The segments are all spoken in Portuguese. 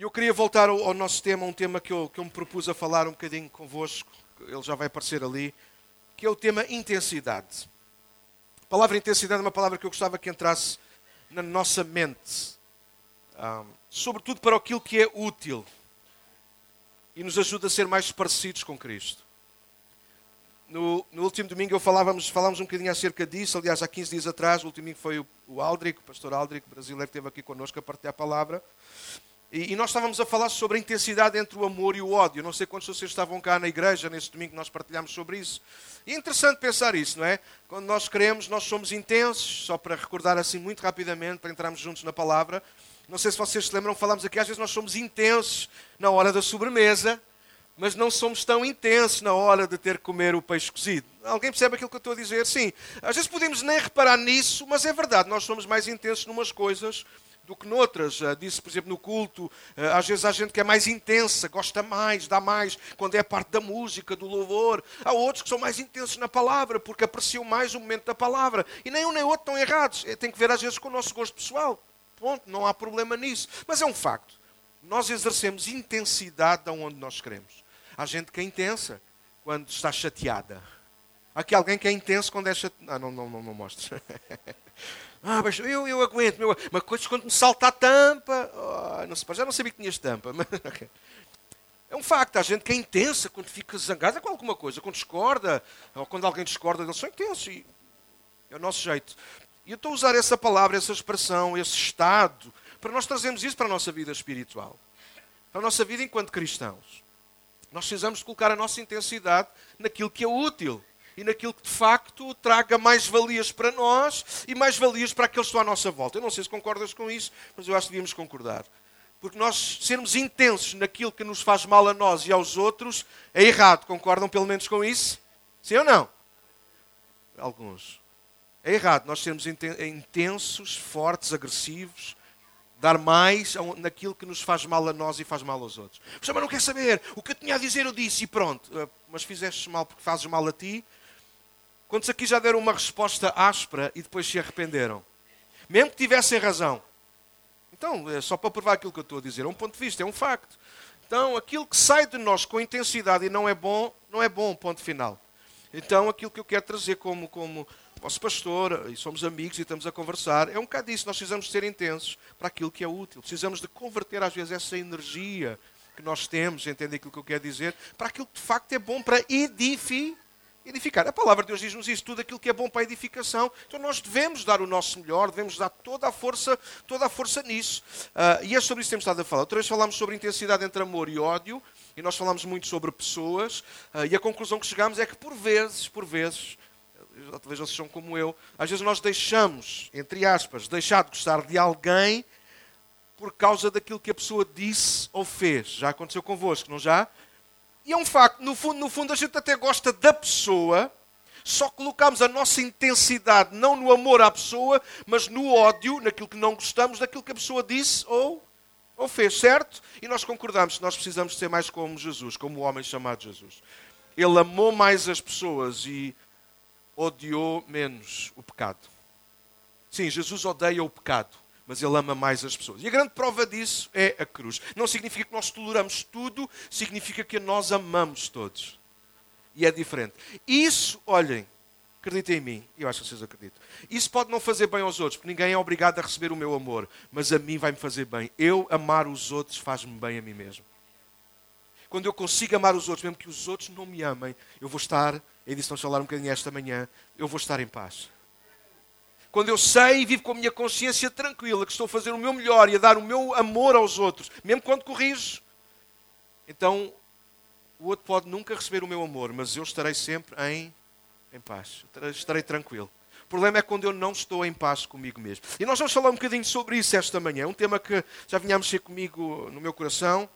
E eu queria voltar ao, ao, nosso tema, um tema que eu, que eu me propus a falar um bocadinho convosco, ele já vai aparecer ali, que é o tema intensidade. A palavra intensidade é uma palavra que eu gostava que entrasse na nossa mente, um, sobretudo para aquilo que é útil e nos ajuda a ser mais parecidos com Cristo. No, no, último domingo eu falávamos, falávamos um bocadinho acerca disso, aliás, há 15 dias atrás, o último domingo foi o, o o pastor Aldrich, brasileiro, que esteve aqui connosco a partilhar a palavra. E, e, nós estávamos a falar sobre a intensidade entre o amor e o ódio. Não sei quantos de vocês estavam cá na igreja nesse domingo que nós partilhámos sobre isso. E é interessante pensar isso, não é? Quando nós queremos, nós somos intensos, só para recordar assim muito rapidamente, para entrarmos juntos na palavra. Não sei se vocês se lembram, falamos aqui, às vezes nós somos intensos na hora da sobremesa, mas não somos tão intensos na hora de ter que comer o peixe cozido. Alguém percebe aquilo que eu estou a dizer? Sim. Às vezes podemos nem reparar nisso, mas é verdade, nós somos mais intensos numas coisas do que noutras. Uh, disse, por exemplo, no culto, uh, às vezes há gente que é mais intensa, gosta mais, dá mais, quando é a parte da música, do louvor. Há outros que são mais intensos na palavra, porque apreciam mais o momento da palavra. E nem um nem outro estão errados. É, tem que ver, às vezes, com o nosso gosto pessoal. Ponto, não há problema nisso. Mas é um facto. Nós exercemos intensidade onde nós queremos. Há gente que é intensa quando está chateada. Aqui alguém que é intenso quando é chateado. Ah, não, não, não, não mostra. ah, mas eu, eu aguento. Meu... Mas quando me salta a tampa. Oh, não sei, já não sabia que tinhas tampa. Mas... É um facto, há gente que é intensa quando fica zangada com alguma coisa, quando discorda, ou quando alguém discorda, eles são intensos. E é o nosso jeito. E eu estou a usar essa palavra, essa expressão, esse estado, para nós trazermos isso para a nossa vida espiritual, para a nossa vida enquanto cristãos. Nós precisamos colocar a nossa intensidade naquilo que é útil e naquilo que de facto traga mais valias para nós e mais valias para aqueles que estão à nossa volta. Eu não sei se concordas com isso, mas eu acho que devíamos concordar. Porque nós sermos intensos naquilo que nos faz mal a nós e aos outros é errado. Concordam pelo menos com isso? Sim ou não? Alguns. É errado nós sermos intensos, fortes, agressivos, dar mais naquilo que nos faz mal a nós e faz mal aos outros. Mas não quer saber. O que eu tinha a dizer eu disse e pronto. Ah, mas fizeste mal porque fazes mal a ti. Quantos aqui já deram uma resposta áspera e depois se arrependeram? Mesmo que tivessem razão. Então, é só para provar aquilo que eu estou a dizer. É um ponto de vista, é um facto. Então, aquilo que sai de nós com intensidade e não é bom, não é bom, ponto final. Então, aquilo que eu quero trazer como, como vosso pastor, e somos amigos e estamos a conversar, é um bocado disso. Nós precisamos ser intensos para aquilo que é útil. Precisamos de converter, às vezes, essa energia que nós temos, entende aquilo que eu quero dizer, para aquilo que de facto é bom para edificar. A palavra de Deus diz-nos isso, tudo aquilo que é bom para a edificação. Então nós devemos dar o nosso melhor, devemos dar toda a força, toda a força nisso. Uh, e é sobre isso que temos estado a falar. Outra vez falámos sobre intensidade entre amor e ódio, e nós falámos muito sobre pessoas, uh, e a conclusão que chegamos é que por vezes, por vezes, talvez vocês são como eu, às vezes nós deixamos, entre aspas, deixar de gostar de alguém por causa daquilo que a pessoa disse ou fez. Já aconteceu convosco, não já? E é um facto, no fundo, no fundo a gente até gosta da pessoa, só colocamos a nossa intensidade não no amor à pessoa, mas no ódio, naquilo que não gostamos, daquilo que a pessoa disse ou, ou fez, certo? E nós concordamos que nós precisamos ser mais como Jesus, como o homem chamado Jesus. Ele amou mais as pessoas e odiou menos o pecado. Sim, Jesus odeia o pecado, mas ele ama mais as pessoas. E a grande prova disso é a cruz. Não significa que nós toleramos tudo, significa que nós amamos todos. E é diferente. Isso, olhem, acreditem em mim, eu acho que vocês acreditam. Isso pode não fazer bem aos outros, porque ninguém é obrigado a receber o meu amor, mas a mim vai-me fazer bem. Eu amar os outros faz-me bem a mim mesmo. Quando eu consigo amar os outros, mesmo que os outros não me amem, eu vou estar e disse, vamos falar um bocadinho esta manhã, eu vou estar em paz. Quando eu sei e vivo com a minha consciência tranquila que estou a fazer o meu melhor e a dar o meu amor aos outros, mesmo quando corrijo, então o outro pode nunca receber o meu amor, mas eu estarei sempre em, em paz. Estarei tranquilo. O problema é quando eu não estou em paz comigo mesmo. E nós vamos falar um bocadinho sobre isso esta manhã. É um tema que já vinha a mexer comigo no meu coração.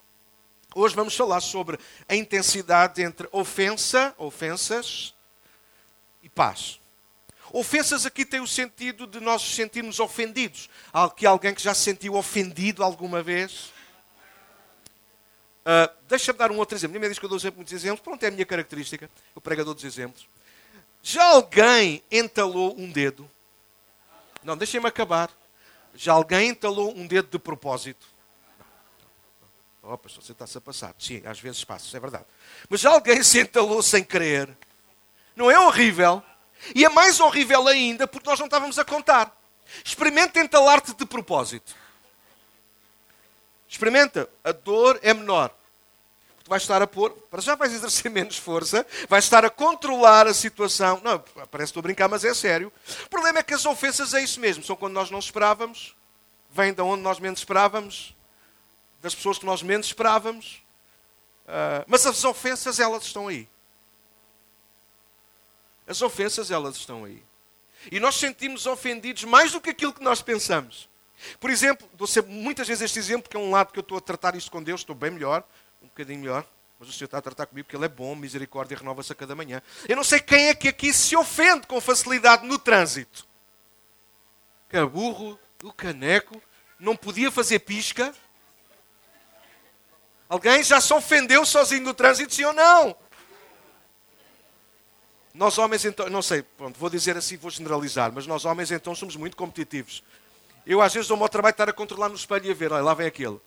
Hoje vamos falar sobre a intensidade entre ofensa, ofensas e paz. Ofensas aqui tem o sentido de nós sentirmos ofendidos. Que alguém que já se sentiu ofendido alguma vez. Uh, Deixa-me dar um outro exemplo. Ninguém diz que eu dou sempre muitos exemplos. Pronto, é a minha característica. O pregador dos exemplos. Já alguém entalou um dedo? Não, deixem-me acabar. Já alguém entalou um dedo de propósito? Oh, pastor, você está-se a passar. Sim, às vezes passo, é verdade. Mas alguém se entalou sem querer. Não é horrível? E é mais horrível ainda porque nós não estávamos a contar. Experimenta entalar-te de propósito. Experimenta. A dor é menor. Tu vais estar a pôr, para já vais exercer menos força, vais estar a controlar a situação. Não, parece que estou a brincar, mas é sério. O problema é que as ofensas é isso mesmo. São quando nós não esperávamos, vêm de onde nós menos esperávamos, das pessoas que nós menos esperávamos. Uh, mas as ofensas, elas estão aí. As ofensas, elas estão aí. E nós sentimos ofendidos mais do que aquilo que nós pensamos. Por exemplo, dou sempre muitas vezes este exemplo, que é um lado que eu estou a tratar isto com Deus, estou bem melhor, um bocadinho melhor, mas o Senhor está a tratar comigo porque Ele é bom, misericórdia renova-se a cada manhã. Eu não sei quem é que aqui se ofende com facilidade no trânsito. Caburro, o caneco, não podia fazer pisca. Alguém já se ofendeu sozinho no trânsito, sim ou não? Nós homens, então, não sei, pronto, vou dizer assim, vou generalizar, mas nós homens, então, somos muito competitivos. Eu, às vezes, dou-me ao trabalho de estar a controlar no espelho e a ver, olha, lá vem aquele.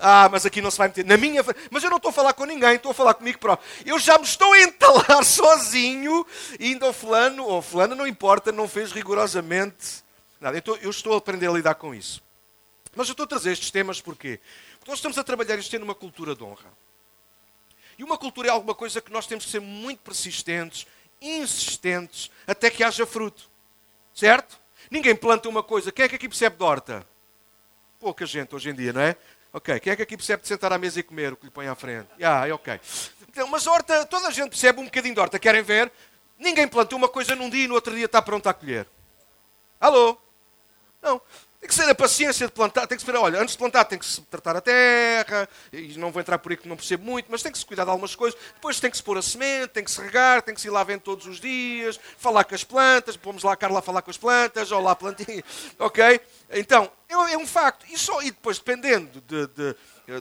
Ah, mas aqui não se vai meter. Na minha. Mas eu não estou a falar com ninguém, estou a falar comigo próprio. Eu já me estou a entalar sozinho, indo ao fulano, ou fulano, não importa, não fez rigorosamente nada. Então, eu estou a aprender a lidar com isso. Mas eu estou a trazer estes temas porquê? Porque nós estamos a trabalhar isto tendo uma cultura de honra. E uma cultura é alguma coisa que nós temos que ser muito persistentes, insistentes até que haja fruto. Certo? Ninguém planta uma coisa. Quem é que aqui percebe de horta? Pouca gente hoje em dia, não é? Ok. Quem é que aqui percebe de sentar à mesa e comer o que lhe põe à frente? Ah, é ok. Então, mas horta, toda a gente percebe um bocadinho de horta. Querem ver? Ninguém planta uma coisa num dia e no outro dia está pronto a colher. Alô? Não. Tem que ser a paciência de plantar, tem que se ver, olha, antes de plantar tem que se tratar a terra, e não vou entrar por aí que não percebo muito, mas tem que se cuidar de algumas coisas, depois tem que se pôr a semente, tem que se regar, tem que se ir lá vendo todos os dias, falar com as plantas, pomos lá a Carla falar com as plantas, ou lá a plantinha, ok? Então, é, é um facto. E, só, e depois, dependendo de, de,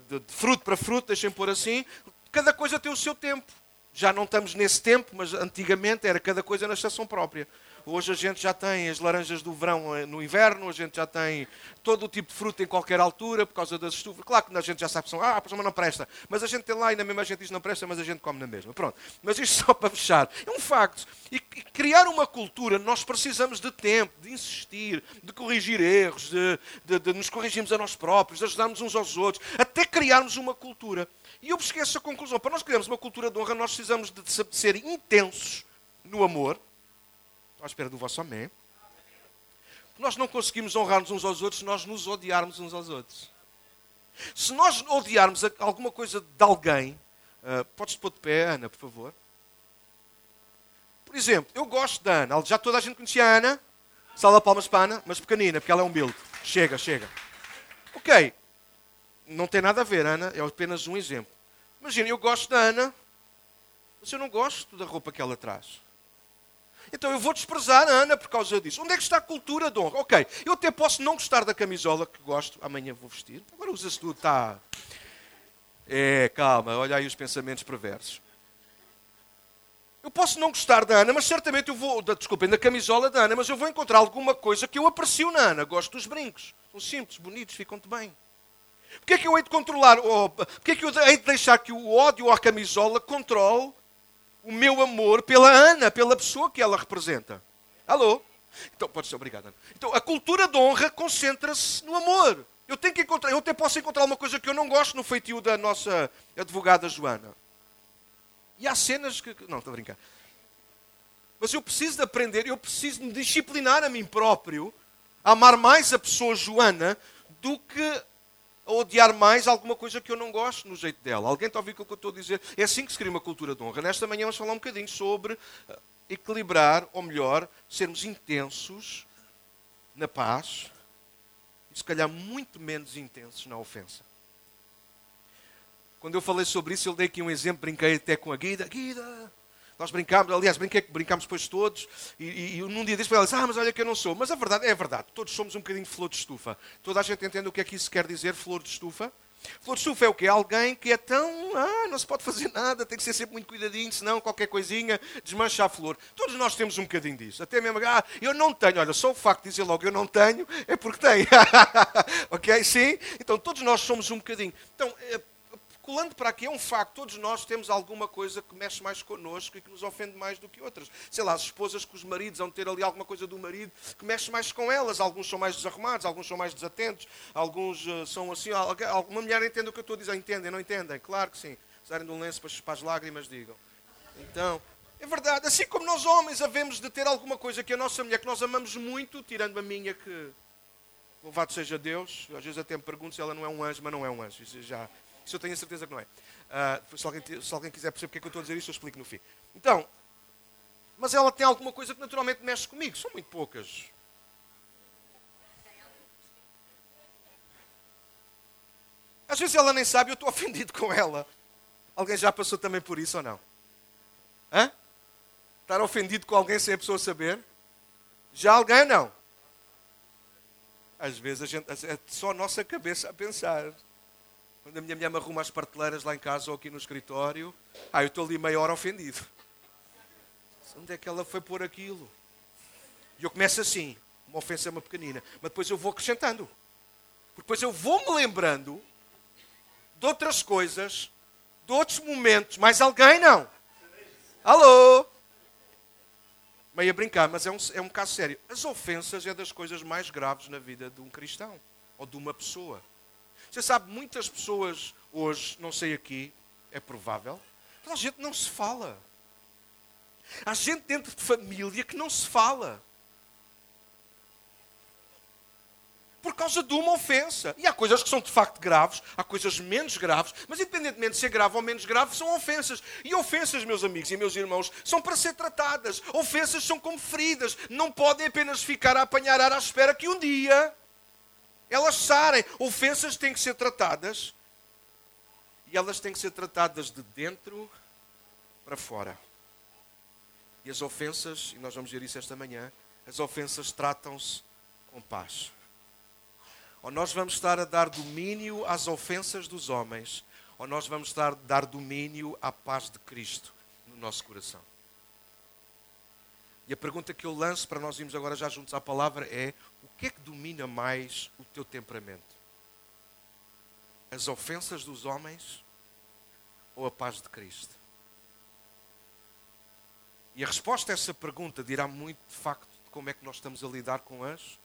de, de fruto para fruto, deixem pôr assim, cada coisa tem o seu tempo. Já não estamos nesse tempo, mas antigamente era cada coisa na estação própria. Hoje a gente já tem as laranjas do verão eh, no inverno, a gente já tem todo o tipo de fruta em qualquer altura por causa das estufas. Claro que a gente já sabe que são, ah, mas não presta. Mas a gente tem lá e na mesma a gente diz não presta, mas a gente come na mesma. Pronto. Mas isto só para fechar. É um facto. E criar uma cultura, nós precisamos de tempo, de insistir, de corrigir erros, de, de, de nos corrigirmos a nós próprios, de ajudarmos uns aos outros, até criarmos uma cultura. E eu busquei essa conclusão. Para nós criarmos uma cultura de honra, nós precisamos de ser intensos no amor, À espera do vosso amém. Nós não conseguimos honrar-nos uns aos outros se nós nos odiarmos uns aos outros. Se nós odiarmos alguma coisa de alguém, uh, podes pôr de pé, Ana, por favor. Por exemplo, eu gosto da Ana. Já toda a gente conhecia a Ana. Salva palmas para a Ana, mas pequenina, porque ela é um build. Chega, chega. Ok. Não tem nada a ver, Ana. É apenas um exemplo. Imagina, eu gosto da Ana, mas eu não gosto da roupa que ela traz. Então eu vou desprezar a Ana por causa disso. Onde é que está a cultura de honra? Ok, eu até posso não gostar da camisola que gosto, amanhã vou vestir. Agora usa-se tudo, está. É, calma, olha aí os pensamentos perversos. Eu posso não gostar da Ana, mas certamente eu vou. Desculpem, da camisola da Ana, mas eu vou encontrar alguma coisa que eu aprecio na Ana. Gosto dos brincos. São simples, bonitos, ficam-te bem. Porquê é que eu hei de controlar? Oh, porquê é que eu hei de deixar que o ódio à camisola controle o meu amor pela Ana, pela pessoa que ela representa. Alô? Então, pode ser, obrigado. Ana. Então, a cultura de honra concentra-se no amor. Eu tenho que encontrar, eu até posso encontrar uma coisa que eu não gosto no feitio da nossa advogada Joana. E há cenas que. Não, estou a brincar. Mas eu preciso de aprender, eu preciso me disciplinar a mim próprio a amar mais a pessoa Joana do que a odiar mais alguma coisa que eu não gosto no jeito dela. Alguém está a ouvir o que eu estou a dizer? É assim que se cria uma cultura de honra. Nesta manhã vamos falar um bocadinho sobre eh, equilibrar, ou melhor, sermos intensos na paz e se calhar muito menos intensos na ofensa. Quando eu falei sobre isso, eu dei aqui um exemplo, brinquei até com a Guida. Guida, nós brincámos, aliás, brincámos depois todos, e, e, num dia disse para ela, disse, ah, mas olha que eu não sou. Mas a verdade é a verdade, todos somos um bocadinho de flor de estufa. Toda a gente entende o que é que isso quer dizer, flor de estufa? Flor de estufa é o quê? Alguém que é tão, ah, não se pode fazer nada, tem que ser sempre muito cuidadinho, senão qualquer coisinha desmancha a flor. Todos nós temos um bocadinho disso. Até mesmo, ah, eu não tenho, olha, só o facto de dizer logo eu não tenho, é porque tenho. ok? Sim? Então todos nós somos um bocadinho. Então, eh, colando para aqui, é um facto. Todos nós temos alguma coisa que mexe mais connosco e que nos ofende mais do que outras. Sei lá, as esposas com os maridos vão ter ali alguma coisa do marido que mexe mais com elas. Alguns são mais desarrumados, alguns são mais desatentos, alguns uh, são assim. Alguma mulher entende o que eu estou a dizer? Entendem, não entendem? Claro que sim. Precisarem de um lenço para, para as lágrimas, digam. Então, é verdade. Assim como nós homens havemos de ter alguma coisa que a nossa mulher, que nós amamos muito, tirando a minha que Louvado seja Deus. Às vezes até me pergunto se ela não é um anjo, mas não é um anjo. Isso, já, isso eu tenho a certeza que não é. Uh, se, alguém, se, alguém, quiser perceber porque é que eu estou a dizer isso, eu explico no fim. Então, mas ela tem alguma coisa que naturalmente mexe comigo. São muito poucas. Às vezes ela nem sabe, eu estou ofendido com ela. Alguém já passou também por isso ou não? Hã? Estar ofendido com alguém sem a pessoa saber? Já alguém não? Às vezes a gente, é só a nossa cabeça a pensar. Quando a minha mulher me arruma as prateleiras lá em casa ou aqui no escritório, ah, eu estou ali meia hora ofendido. Onde é que ela foi pôr aquilo? E eu começo assim, uma ofensa é uma pequenina, mas depois eu vou acrescentando. Depois eu vou me lembrando de outras coisas, de outros momentos. Mais alguém não? Alô? meio a brincar, mas é um, é um caso sério. As ofensas é das coisas mais graves na vida de um cristão ou de uma pessoa. Você sabe, muitas pessoas hoje, não sei aqui, é provável, mas a gente não se fala. Há gente dentro de família que não se fala. por causa de uma ofensa. E há coisas que são de facto graves, há coisas menos graves, mas independentemente de ser grave ou menos grave, são ofensas. E ofensas, meus amigos e meus irmãos, são para ser tratadas. Ofensas são como feridas, não podem apenas ficar a apanhar ar à espera que um dia elas sarem. Ofensas têm que ser tratadas e elas têm que ser tratadas de dentro para fora. E as ofensas, e nós vamos ver isso esta manhã, as ofensas tratam-se com paz. Ou nós vamos estar a dar domínio às ofensas dos homens, ou nós vamos estar a dar domínio à paz de Cristo no nosso coração. E a pergunta que eu lanço para nós irmos agora já juntos à palavra é: o que é que domina mais o teu temperamento? As ofensas dos homens ou a paz de Cristo? E a resposta a essa pergunta dirá muito, de facto, de como é que nós estamos a lidar com as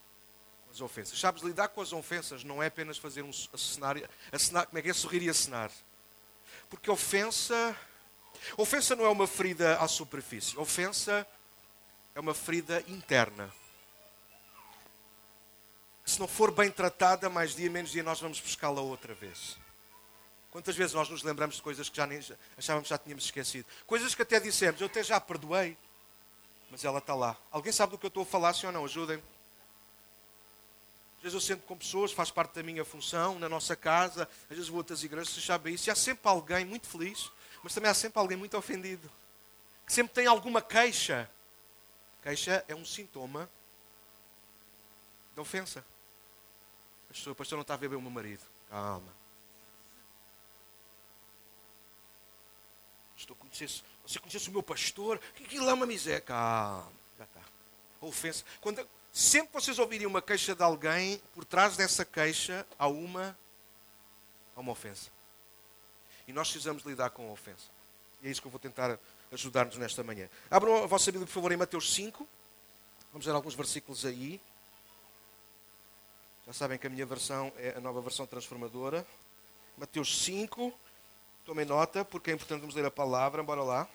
as ofensas. Sabes, lidar com as ofensas não é apenas fazer um cenário, como é que é sorrir e acenar. Porque ofensa, ofensa não é uma ferida à superfície. Ofensa é uma ferida interna. Se não for bem tratada, mais dia menos dia nós vamos buscá-la outra vez. Quantas vezes nós nos lembramos de coisas que já nem, achávamos que já tínhamos esquecido? Coisas que até dissemos, eu até já perdoei, mas ela está lá. Alguém sabe do que eu estou a falar, sim ou não? Ajudem-me. Às vezes eu sento com pessoas, faz parte da minha função, na nossa casa, às vezes vou a outras igrejas, vocês sabem isso, e há sempre alguém muito feliz, mas também há sempre alguém muito ofendido, que sempre tem alguma queixa. Queixa é um sintoma da ofensa. O pastor não está a ver bem o meu marido. Calma. Estou a conhecer, você conhece o meu pastor? Que aquilo é uma miséria. Calma. Já está. A ofensa. Quando, Sempre que vocês ouvirem uma queixa de alguém, por trás dessa queixa há uma, há uma ofensa. E nós precisamos lidar com a ofensa. E é isso que eu vou tentar ajudar-nos nesta manhã. Abram a vossa Bíblia, por favor, em Mateus 5. Vamos ver alguns versículos aí. Já sabem que a minha versão é a nova versão transformadora. Mateus 5. Tomem nota, porque é importante vamos ler a palavra. Bora lá.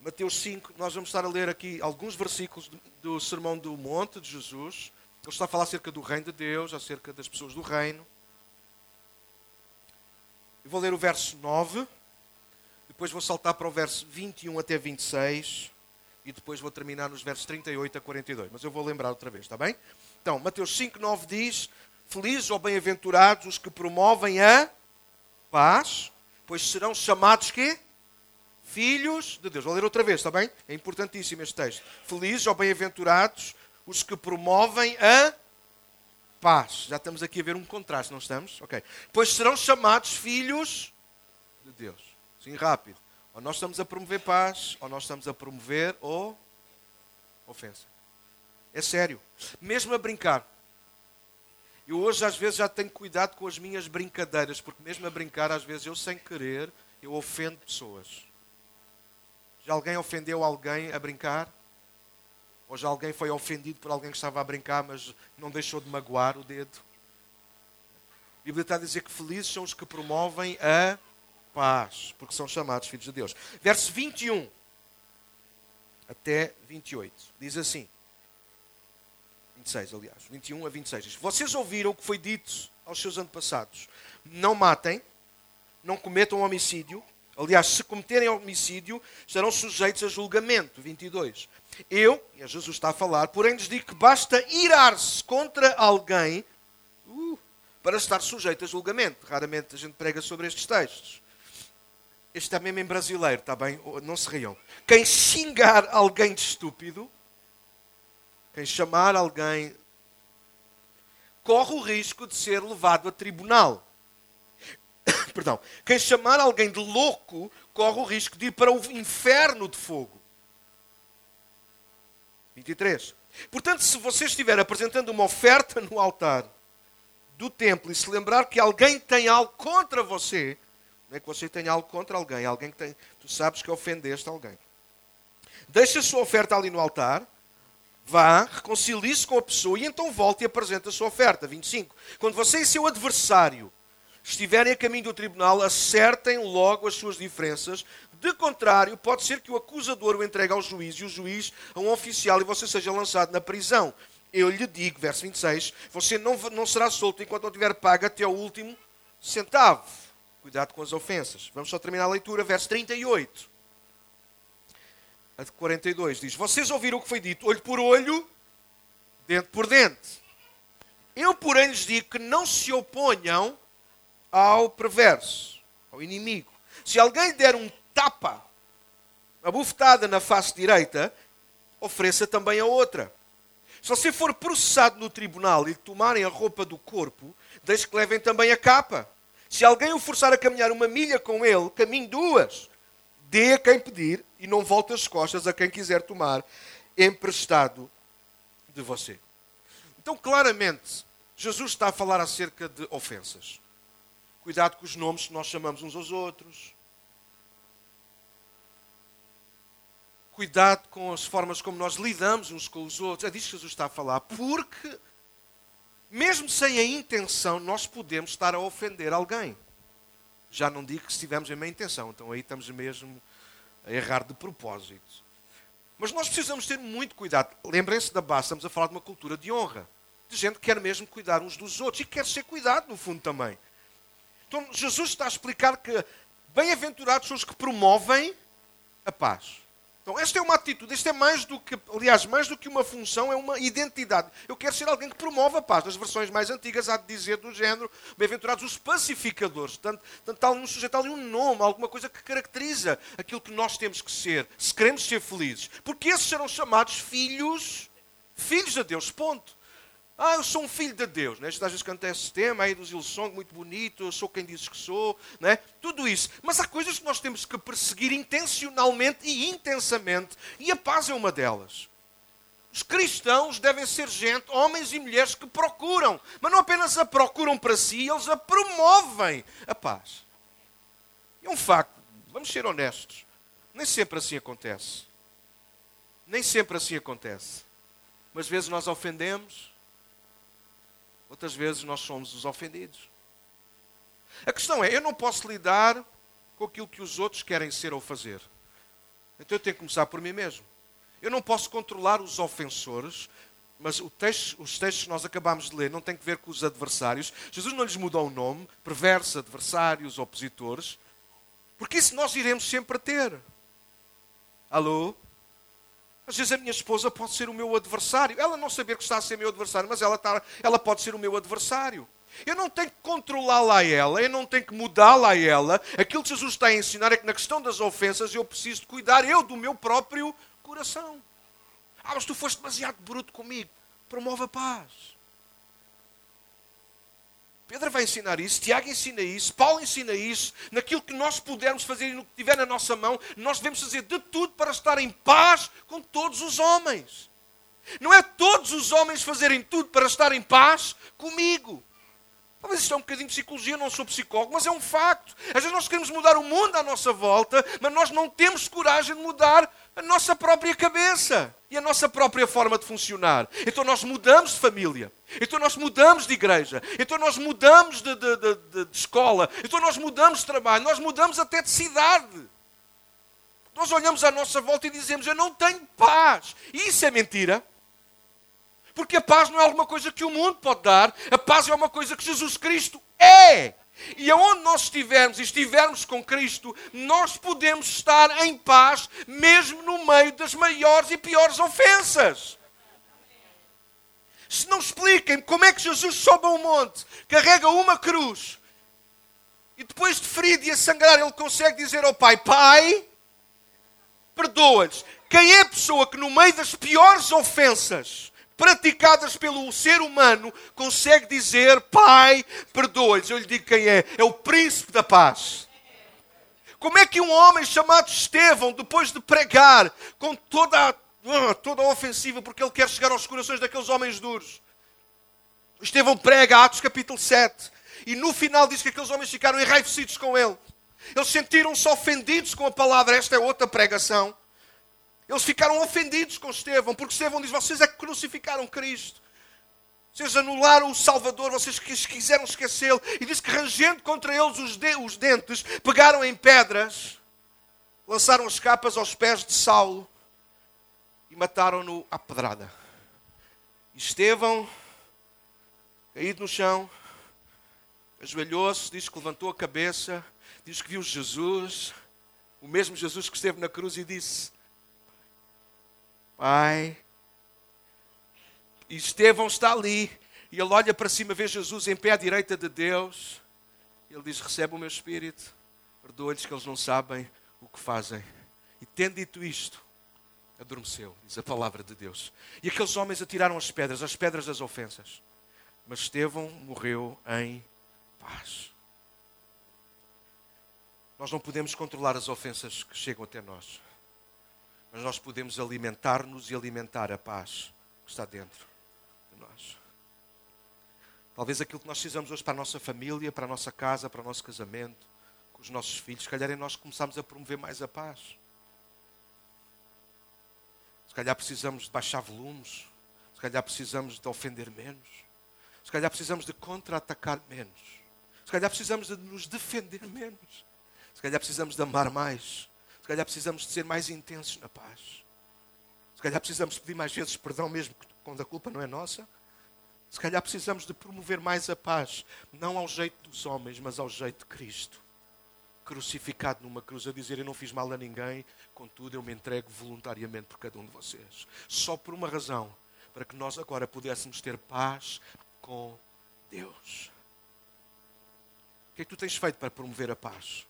Mateus 5, nós vamos estar a ler aqui alguns versículos do Sermão do Monte de Jesus. Ele está a falar acerca do reino de Deus, acerca das pessoas do reino. Eu vou ler o verso 9, depois vou saltar para o verso 21 até 26 e depois vou terminar nos versos 38 a 42. Mas eu vou lembrar outra vez, está bem? Então, Mateus 5, 9 diz: Felizes ou bem-aventurados os que promovem a paz, pois serão chamados que? filhos de Deus. Vou ler outra vez, está bem? É importantíssimo este texto. Felizes ou bem-aventurados os que promovem a paz. Já estamos aqui a ver um contraste, não estamos? Ok. Pois serão chamados filhos de Deus. Sim, rápido. Ou nós estamos a promover paz, ou nós estamos a promover ou ofensa. É sério. Mesmo a brincar. Eu hoje às vezes já tenho cuidado com as minhas brincadeiras, porque mesmo a brincar, às vezes eu sem querer, eu ofendo pessoas. Já alguém ofendeu alguém a brincar? Ou já alguém foi ofendido por alguém que estava a brincar, mas não deixou de magoar o dedo? A Bíblia está a dizer que felizes são os que promovem a paz, porque são chamados filhos de Deus. Verso 21 até 28. Diz assim: 26, aliás, 21 a 26. Diz, Vocês ouviram o que foi dito aos seus antepassados: Não matem, não cometam homicídio. Aliás, se cometerem homicídio, estarão sujeitos a julgamento. 22. Eu, e Jesus está a falar, porém lhes digo que basta irar-se contra alguém uh, para estar sujeito a julgamento. Raramente a gente prega sobre estes textos. Este é mesmo em brasileiro, está bem? Não se riam. Quem xingar alguém de estúpido, quem chamar alguém, corre o risco de ser levado a tribunal. Perdão. Quem chamar alguém de louco, corre o risco de ir para o inferno de fogo. 23. Portanto, se você estiver apresentando uma oferta no altar do templo e se lembrar que alguém tem algo contra você, não é que você tenha algo contra alguém, alguém que tem, tu sabes que ofendeste alguém. Deixa a sua oferta ali no altar, vá, reconcilie-se com a pessoa e então volte e apresente a sua oferta. 25. Quando você e seu adversário estiverem a caminho do tribunal, acertem logo as suas diferenças. De contrário, pode ser que o acusador o entregue ao juiz e o juiz a um oficial e você seja lançado na prisão. Eu lhe digo, verso 26, você não, não será solto enquanto não tiver pago até o último centavo. Cuidado com as ofensas. Vamos só terminar a leitura, verso 38. A de 42 diz: Vocês ouviram o que foi dito, olho por olho, dente por dente. Eu, porém, lhes digo que não se oponham ao perverso, ao inimigo. Se alguém der um tapa, uma bufetada na face direita, ofereça também a outra. Se você for processado no tribunal e tomarem a roupa do corpo, deixe que levem também a capa. Se alguém o forçar a caminhar uma milha com ele, caminhe duas. Dê a quem pedir e não volte as costas a quem quiser tomar emprestado de você. Então, claramente, Jesus está a falar acerca de ofensas. Cuidado com os nomes que nós chamamos uns aos outros. Cuidado com as formas como nós lidamos uns com os outros. É disso que Jesus está a falar. Porque mesmo sem a intenção, nós podemos estar a ofender alguém. Já não digo que se tivermos a má intenção, então aí estamos mesmo a errar de propósito. Mas nós precisamos ter muito cuidado. Lembrem-se da base, estamos a falar de uma cultura de honra. De gente que quer mesmo cuidar uns dos outros e quer ser cuidado, no fundo, também. Então, Jesus está a explicar que bem-aventurados são os que promovem a paz. Então, esta é uma atitude, isto é mais do que, aliás, mais do que uma função, é uma identidade. Eu quero ser alguém que promove a paz. Nas versões mais antigas há de dizer do género, bem-aventurados os pacificadores. Tanto, tanto ali um sujeito, ali um nome, alguma coisa que caracteriza aquilo que nós temos que ser, se queremos ser felizes. Porque esses serão chamados filhos, filhos de Deus, ponto. Ah, eu sou um filho de Deus. Né? Às vezes canta esse tema aí dos Ilsong, muito bonito, eu sou quem dizes que sou. Né? Tudo isso. Mas há coisas que nós temos que perseguir intencionalmente e intensamente. E a paz é uma delas. Os cristãos devem ser gente, homens e mulheres que procuram, mas não apenas a procuram para si, eles a promovem a paz. É um facto, vamos ser honestos. Nem sempre assim acontece. Nem sempre assim acontece. Mas vezes nós ofendemos, Outras vezes nós somos os ofendidos. A questão é, eu não posso lidar com aquilo que os outros querem ser ou fazer. Então eu tenho que começar por mim mesmo. Eu não posso controlar os ofensores, mas texto, os textos que nós acabamos de ler não têm que ver com os adversários. Jesus não lhes mudou o nome, perversos, adversários, opositores, porque isso nós iremos sempre ter. Alô? Às vezes a minha esposa pode ser o meu adversário. Ela não saber que está a ser meu adversário, mas ela, está, ela pode ser o meu adversário. Eu não tenho que controlá-la a ela, eu não tenho que mudá-la a ela. Aquilo que Jesus está a ensinar é que na questão das ofensas eu preciso de cuidar eu do meu próprio coração. Ah, mas tu foste demasiado bruto comigo. Promove a paz. Pedro vai ensinar isso, Tiago ensina isso, Paulo ensina isso. Naquilo que nós pudermos fazer e no que tiver na nossa mão, nós devemos fazer de tudo para estar em paz com todos os homens. Não é todos os homens fazerem tudo para estar em paz comigo. Talvez isto é um bocadinho de psicologia, eu não sou psicólogo, mas é um facto. Às vezes nós queremos mudar o mundo à nossa volta, mas nós não temos coragem de mudar a nossa própria cabeça e a nossa própria forma de funcionar. Então nós mudamos de família, então nós mudamos de igreja, então nós mudamos de, de, de, de escola, então nós mudamos de trabalho, nós mudamos até de cidade. Nós olhamos à nossa volta e dizemos: Eu não tenho paz. E isso é mentira. Porque a paz não é alguma coisa que o mundo pode dar, a paz é uma coisa que Jesus Cristo é. E aonde nós estivermos e estivermos com Cristo, nós podemos estar em paz, mesmo no meio das maiores e piores ofensas. Se não expliquem como é que Jesus sobe a um monte, carrega uma cruz, e depois de ferido e a sangrar, ele consegue dizer ao Pai: Pai, perdoa-lhes. Quem é a pessoa que, no meio das piores ofensas praticadas pelo ser humano, consegue dizer: Pai, perdoa-lhes? Eu lhe digo quem é: é o príncipe da paz. Como é que um homem chamado Estevão, depois de pregar com toda a, ah, toda a ofensiva, porque ele quer chegar aos corações daqueles homens duros, Estevão prega, Atos capítulo 7, e no final diz que aqueles homens ficaram enraivecidos com ele. Eles sentiram-se ofendidos com a palavra. Esta é outra pregação. Eles ficaram ofendidos com Estevão, porque Estevão diz: Vocês é que crucificaram Cristo. Vocês anularam o Salvador, vocês quiseram esquecê-lo. E diz que, rangendo contra eles os, de, os dentes, pegaram em pedras, lançaram as capas aos pés de Saulo e mataram-no à pedrada. Estevão, caído no chão, ajoelhou-se, diz que levantou a cabeça diz que viu Jesus, o mesmo Jesus que esteve na cruz e disse: Pai. E Estevão está ali, e ele olha para cima, vê Jesus em pé à direita de Deus. Ele diz: Recebe o meu espírito, perdoa-lhes que eles não sabem o que fazem. E tendo dito isto, adormeceu, diz a palavra de Deus. E aqueles homens atiraram as pedras, as pedras das ofensas. Mas Estevão morreu em paz. Nós não podemos controlar as ofensas que chegam até nós, mas nós podemos alimentar-nos e alimentar a paz que está dentro de nós. Talvez aquilo que nós precisamos hoje para a nossa família, para a nossa casa, para o nosso casamento, com os nossos filhos, se calhar é nós que começamos a promover mais a paz. Se calhar precisamos de baixar volumes, se calhar precisamos de ofender menos, se calhar precisamos de contra-atacar menos, se calhar precisamos de nos defender menos. Se calhar precisamos de amar mais. Calhar precisamos de ser mais intensos na paz. Se calhar precisamos pedir mais vezes perdão, mesmo quando a culpa não é nossa. Se calhar precisamos de promover mais a paz, não ao jeito dos homens, mas ao jeito de Cristo. Crucificado numa cruz, a dizer: Eu não fiz mal a ninguém, contudo eu me entrego voluntariamente por cada um de vocês. Só por uma razão, para que nós agora pudéssemos ter paz com Deus. O que é que tu tens feito para promover a paz?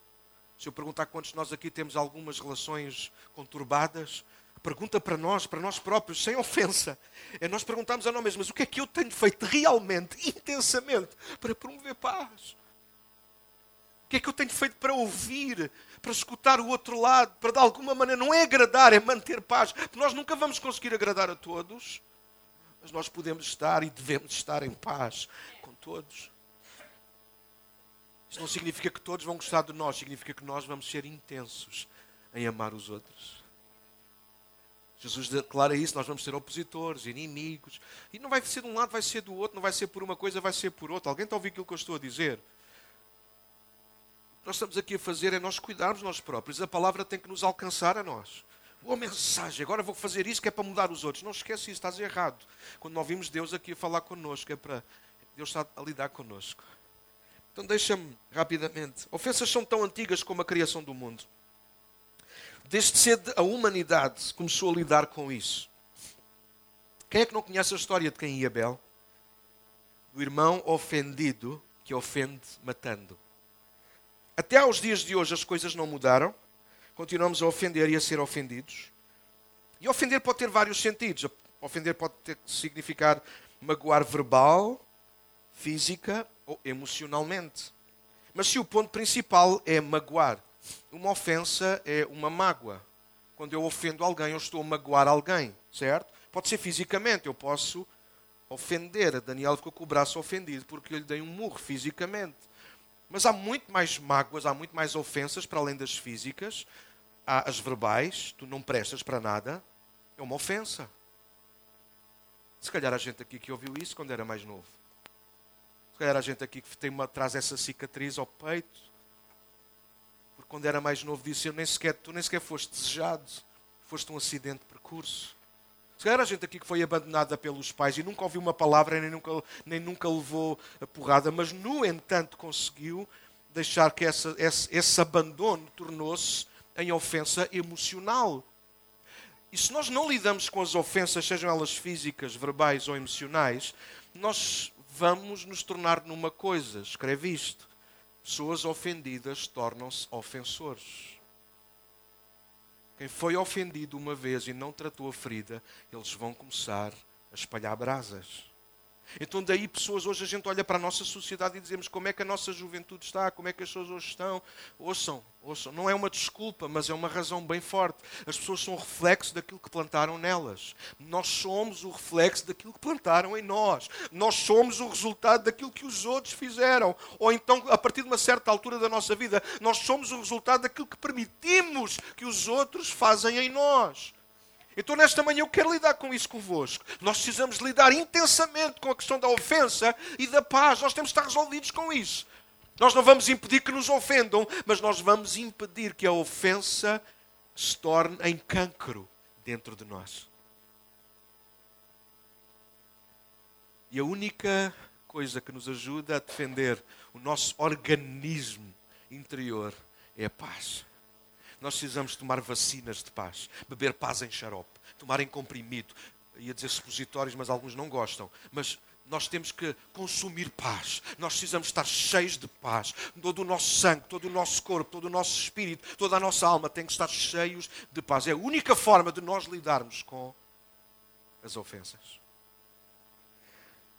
Se eu perguntar quantos de nós aqui temos algumas relações conturbadas, pergunta para nós, para nós próprios, sem ofensa. É nós perguntarmos a nós mesmos, mas o que é que eu tenho feito realmente, intensamente, para promover paz? O que é que eu tenho feito para ouvir, para escutar o outro lado, para de alguma maneira, não é agradar, é manter paz. Nós nunca vamos conseguir agradar a todos, mas nós podemos estar e devemos estar em paz com todos. Isso não significa que todos vão gostar de nós, significa que nós vamos ser intensos em amar os outros. Jesus declara isso, nós vamos ser opositores, inimigos. E não vai ser de um lado, vai ser do outro, não vai ser por uma coisa, vai ser por outra. Alguém está a ouvir aquilo que eu estou a dizer? O que nós estamos aqui a fazer é nós cuidarmos nós próprios. A palavra tem que nos alcançar a nós. Boa mensagem, agora vou fazer isso que é para mudar os outros. Não esquece isso, estás errado. Quando nós ouvimos Deus aqui a falar connosco, é para Deus está a lidar connosco. Então deixa-me rapidamente. Ofensas são tão antigas como a criação do mundo. Desde cedo a humanidade começou a lidar com isso. Quem é que não conhece a história de Caim e Abel? Do irmão ofendido que ofende matando. Até aos dias de hoje as coisas não mudaram. Continuamos a ofender e a ser ofendidos. E ofender pode ter vários sentidos. Ofender pode ter, significar magoar verbal, física emocionalmente. Mas se o ponto principal é magoar, uma ofensa é uma mágoa. Quando eu ofendo alguém, eu estou a magoar alguém, certo? Pode ser fisicamente, eu posso ofender. Daniel ficou com o braço ofendido porque eu lhe dei um murro fisicamente. Mas há muito mais mágoas, há muito mais ofensas para além das físicas. Há as verbais, tu não prestas para nada, é uma ofensa. Se calhar a gente aqui que ouviu isso quando era mais novo. Calhar a gente aqui que tem uma, traz essa cicatriz ao peito. Porque quando era mais novo disse, eu nem sequer, tu nem sequer foste desejado. Foste um acidente de percurso. Se calhar a gente aqui que foi abandonada pelos pais e nunca ouviu uma palavra, nem nunca, nem nunca levou a porrada, mas no entanto conseguiu deixar que essa, esse, esse abandono tornou-se em ofensa emocional. E se nós não lidamos com as ofensas, sejam elas físicas, verbais ou emocionais, nós vamos nos tornar numa coisa. Escreve isto: pessoas ofendidas tornam-se ofensores. Quem foi ofendido uma vez e não tratou a ferida, eles vão começar a espalhar brasas. Então, daí, pessoas, hoje a gente olha para a nossa sociedade e dizemos como é que a nossa juventude está, como é que as pessoas hoje estão. Ouçam, ouçam, não é uma desculpa, mas é uma razão bem forte. As pessoas são o reflexo daquilo que plantaram nelas. Nós somos o reflexo daquilo que plantaram em nós. Nós somos o resultado daquilo que os outros fizeram. Ou então, a partir de uma certa altura da nossa vida, nós somos o resultado daquilo que permitimos que os outros fazem em nós. Então, nesta manhã, eu quero lidar com isso convosco. Nós precisamos lidar intensamente com a questão da ofensa e da paz. Nós temos de estar resolvidos com isso. Nós não vamos impedir que nos ofendam, mas nós vamos impedir que a ofensa se torne em cancro dentro de nós. E a única coisa que nos ajuda a defender o nosso organismo interior é a paz. Nós precisamos tomar vacinas de paz, beber paz em xarope, tomar em comprimido. Ia dizer supositórios, mas alguns não gostam. Mas nós temos que consumir paz. Nós precisamos estar cheios de paz. Todo o nosso sangue, todo o nosso corpo, todo o nosso espírito, toda a nossa alma tem que estar cheios de paz. É a única forma de nós lidarmos com as ofensas.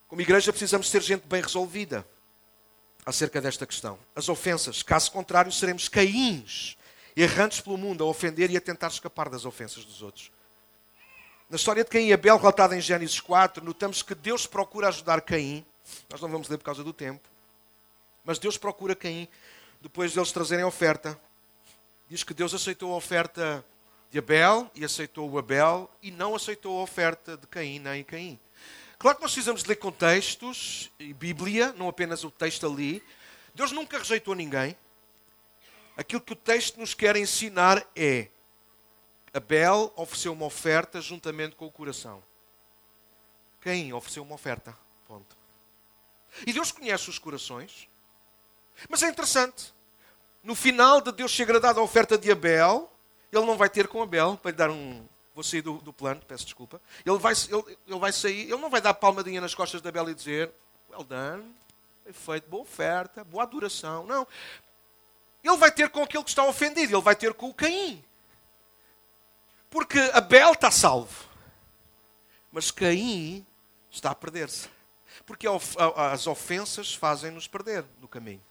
Como igreja, precisamos ser gente bem resolvida acerca desta questão. As ofensas, caso contrário, seremos caíns errantes pelo mundo a ofender e a tentar escapar das ofensas dos outros. Na história de Caim e Abel, relatada em Gênesis 4, notamos que Deus procura ajudar Caim. Nós não vamos ler por causa do tempo. Mas Deus procura Caim depois deles trazerem a oferta. Diz que Deus aceitou a oferta de Abel e aceitou o Abel e não aceitou a oferta de Caim nem Caim. Claro que nós precisamos ler contextos e Bíblia, não apenas o texto ali. Deus nunca rejeitou ninguém aquilo que o texto nos quer ensinar é: Abel ofereceu uma oferta juntamente com o coração. Quem ofereceu uma oferta? Ponto. E Deus conhece os corações. Mas é interessante. No final de Deus ser agradado à oferta de Abel, ele não vai ter com Abel para lhe dar um. Vou sair do, do plano, peço desculpa. Ele vai, ele, ele vai sair, ele não vai dar palmadinha nas costas de Abel e dizer: Well done, feito, boa oferta, boa adoração. Não. Ele vai ter com aquele que está ofendido, ele vai ter com o Caim. Porque Abel está salvo, mas Caim está a perder-se. Porque as ofensas fazem-nos perder no caminho.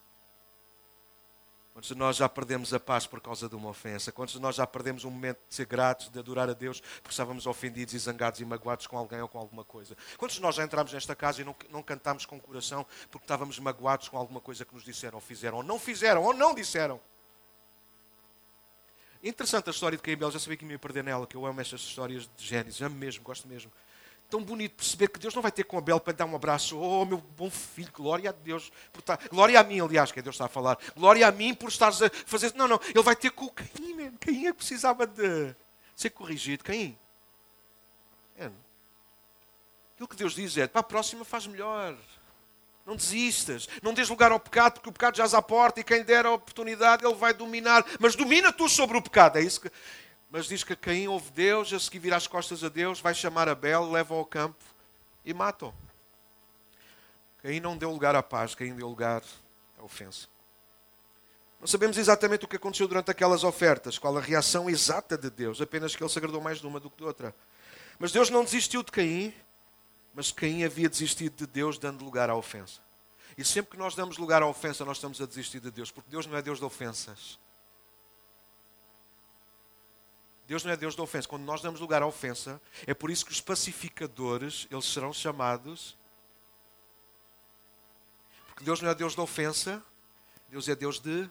Quantos de nós já perdemos a paz por causa de uma ofensa? Quantos de nós já perdemos um momento de ser gratos, de adorar a Deus, porque estávamos ofendidos e zangados e magoados com alguém ou com alguma coisa? Quantos de nós já entramos nesta casa e não, não cantámos com coração porque estávamos magoados com alguma coisa que nos disseram ou fizeram, ou não fizeram, ou não disseram? Interessante a história de Caim Já sabia que me ia perder nela, que eu amo estas histórias de Gênesis, amo mesmo, gosto mesmo tão bonito perceber que Deus não vai ter com Abel para dar um abraço. Oh, meu bom filho, glória a Deus. Por estar... Glória a mim, aliás, que Deus está a falar. Glória a mim por estares a fazer. Não, não. Ele vai ter com o Caim, man. Caim é que precisava de ser corrigido. Caim. É. Aquilo que Deus diz é: para a próxima faz melhor. Não desistas. Não des lugar ao pecado, porque o pecado já à porta e quem der a oportunidade, ele vai dominar. Mas domina tu sobre o pecado. É isso que mas diz que Caim ouve Deus, a seguir vira as costas a Deus, vai chamar Abel, leva-o ao campo e mata-o. Caim não deu lugar à paz, Caim deu lugar à ofensa. Não sabemos exatamente o que aconteceu durante aquelas ofertas, qual a reação exata de Deus, apenas que ele se agradou mais de uma do que de outra. Mas Deus não desistiu de Caim, mas Caim havia desistido de Deus, dando lugar à ofensa. E sempre que nós damos lugar à ofensa, nós estamos a desistir de Deus, porque Deus não é Deus de ofensas. Deus não é Deus da ofensa. Quando nós damos lugar à ofensa, é por isso que os pacificadores, eles serão chamados. Porque Deus não é Deus da ofensa, Deus é Deus de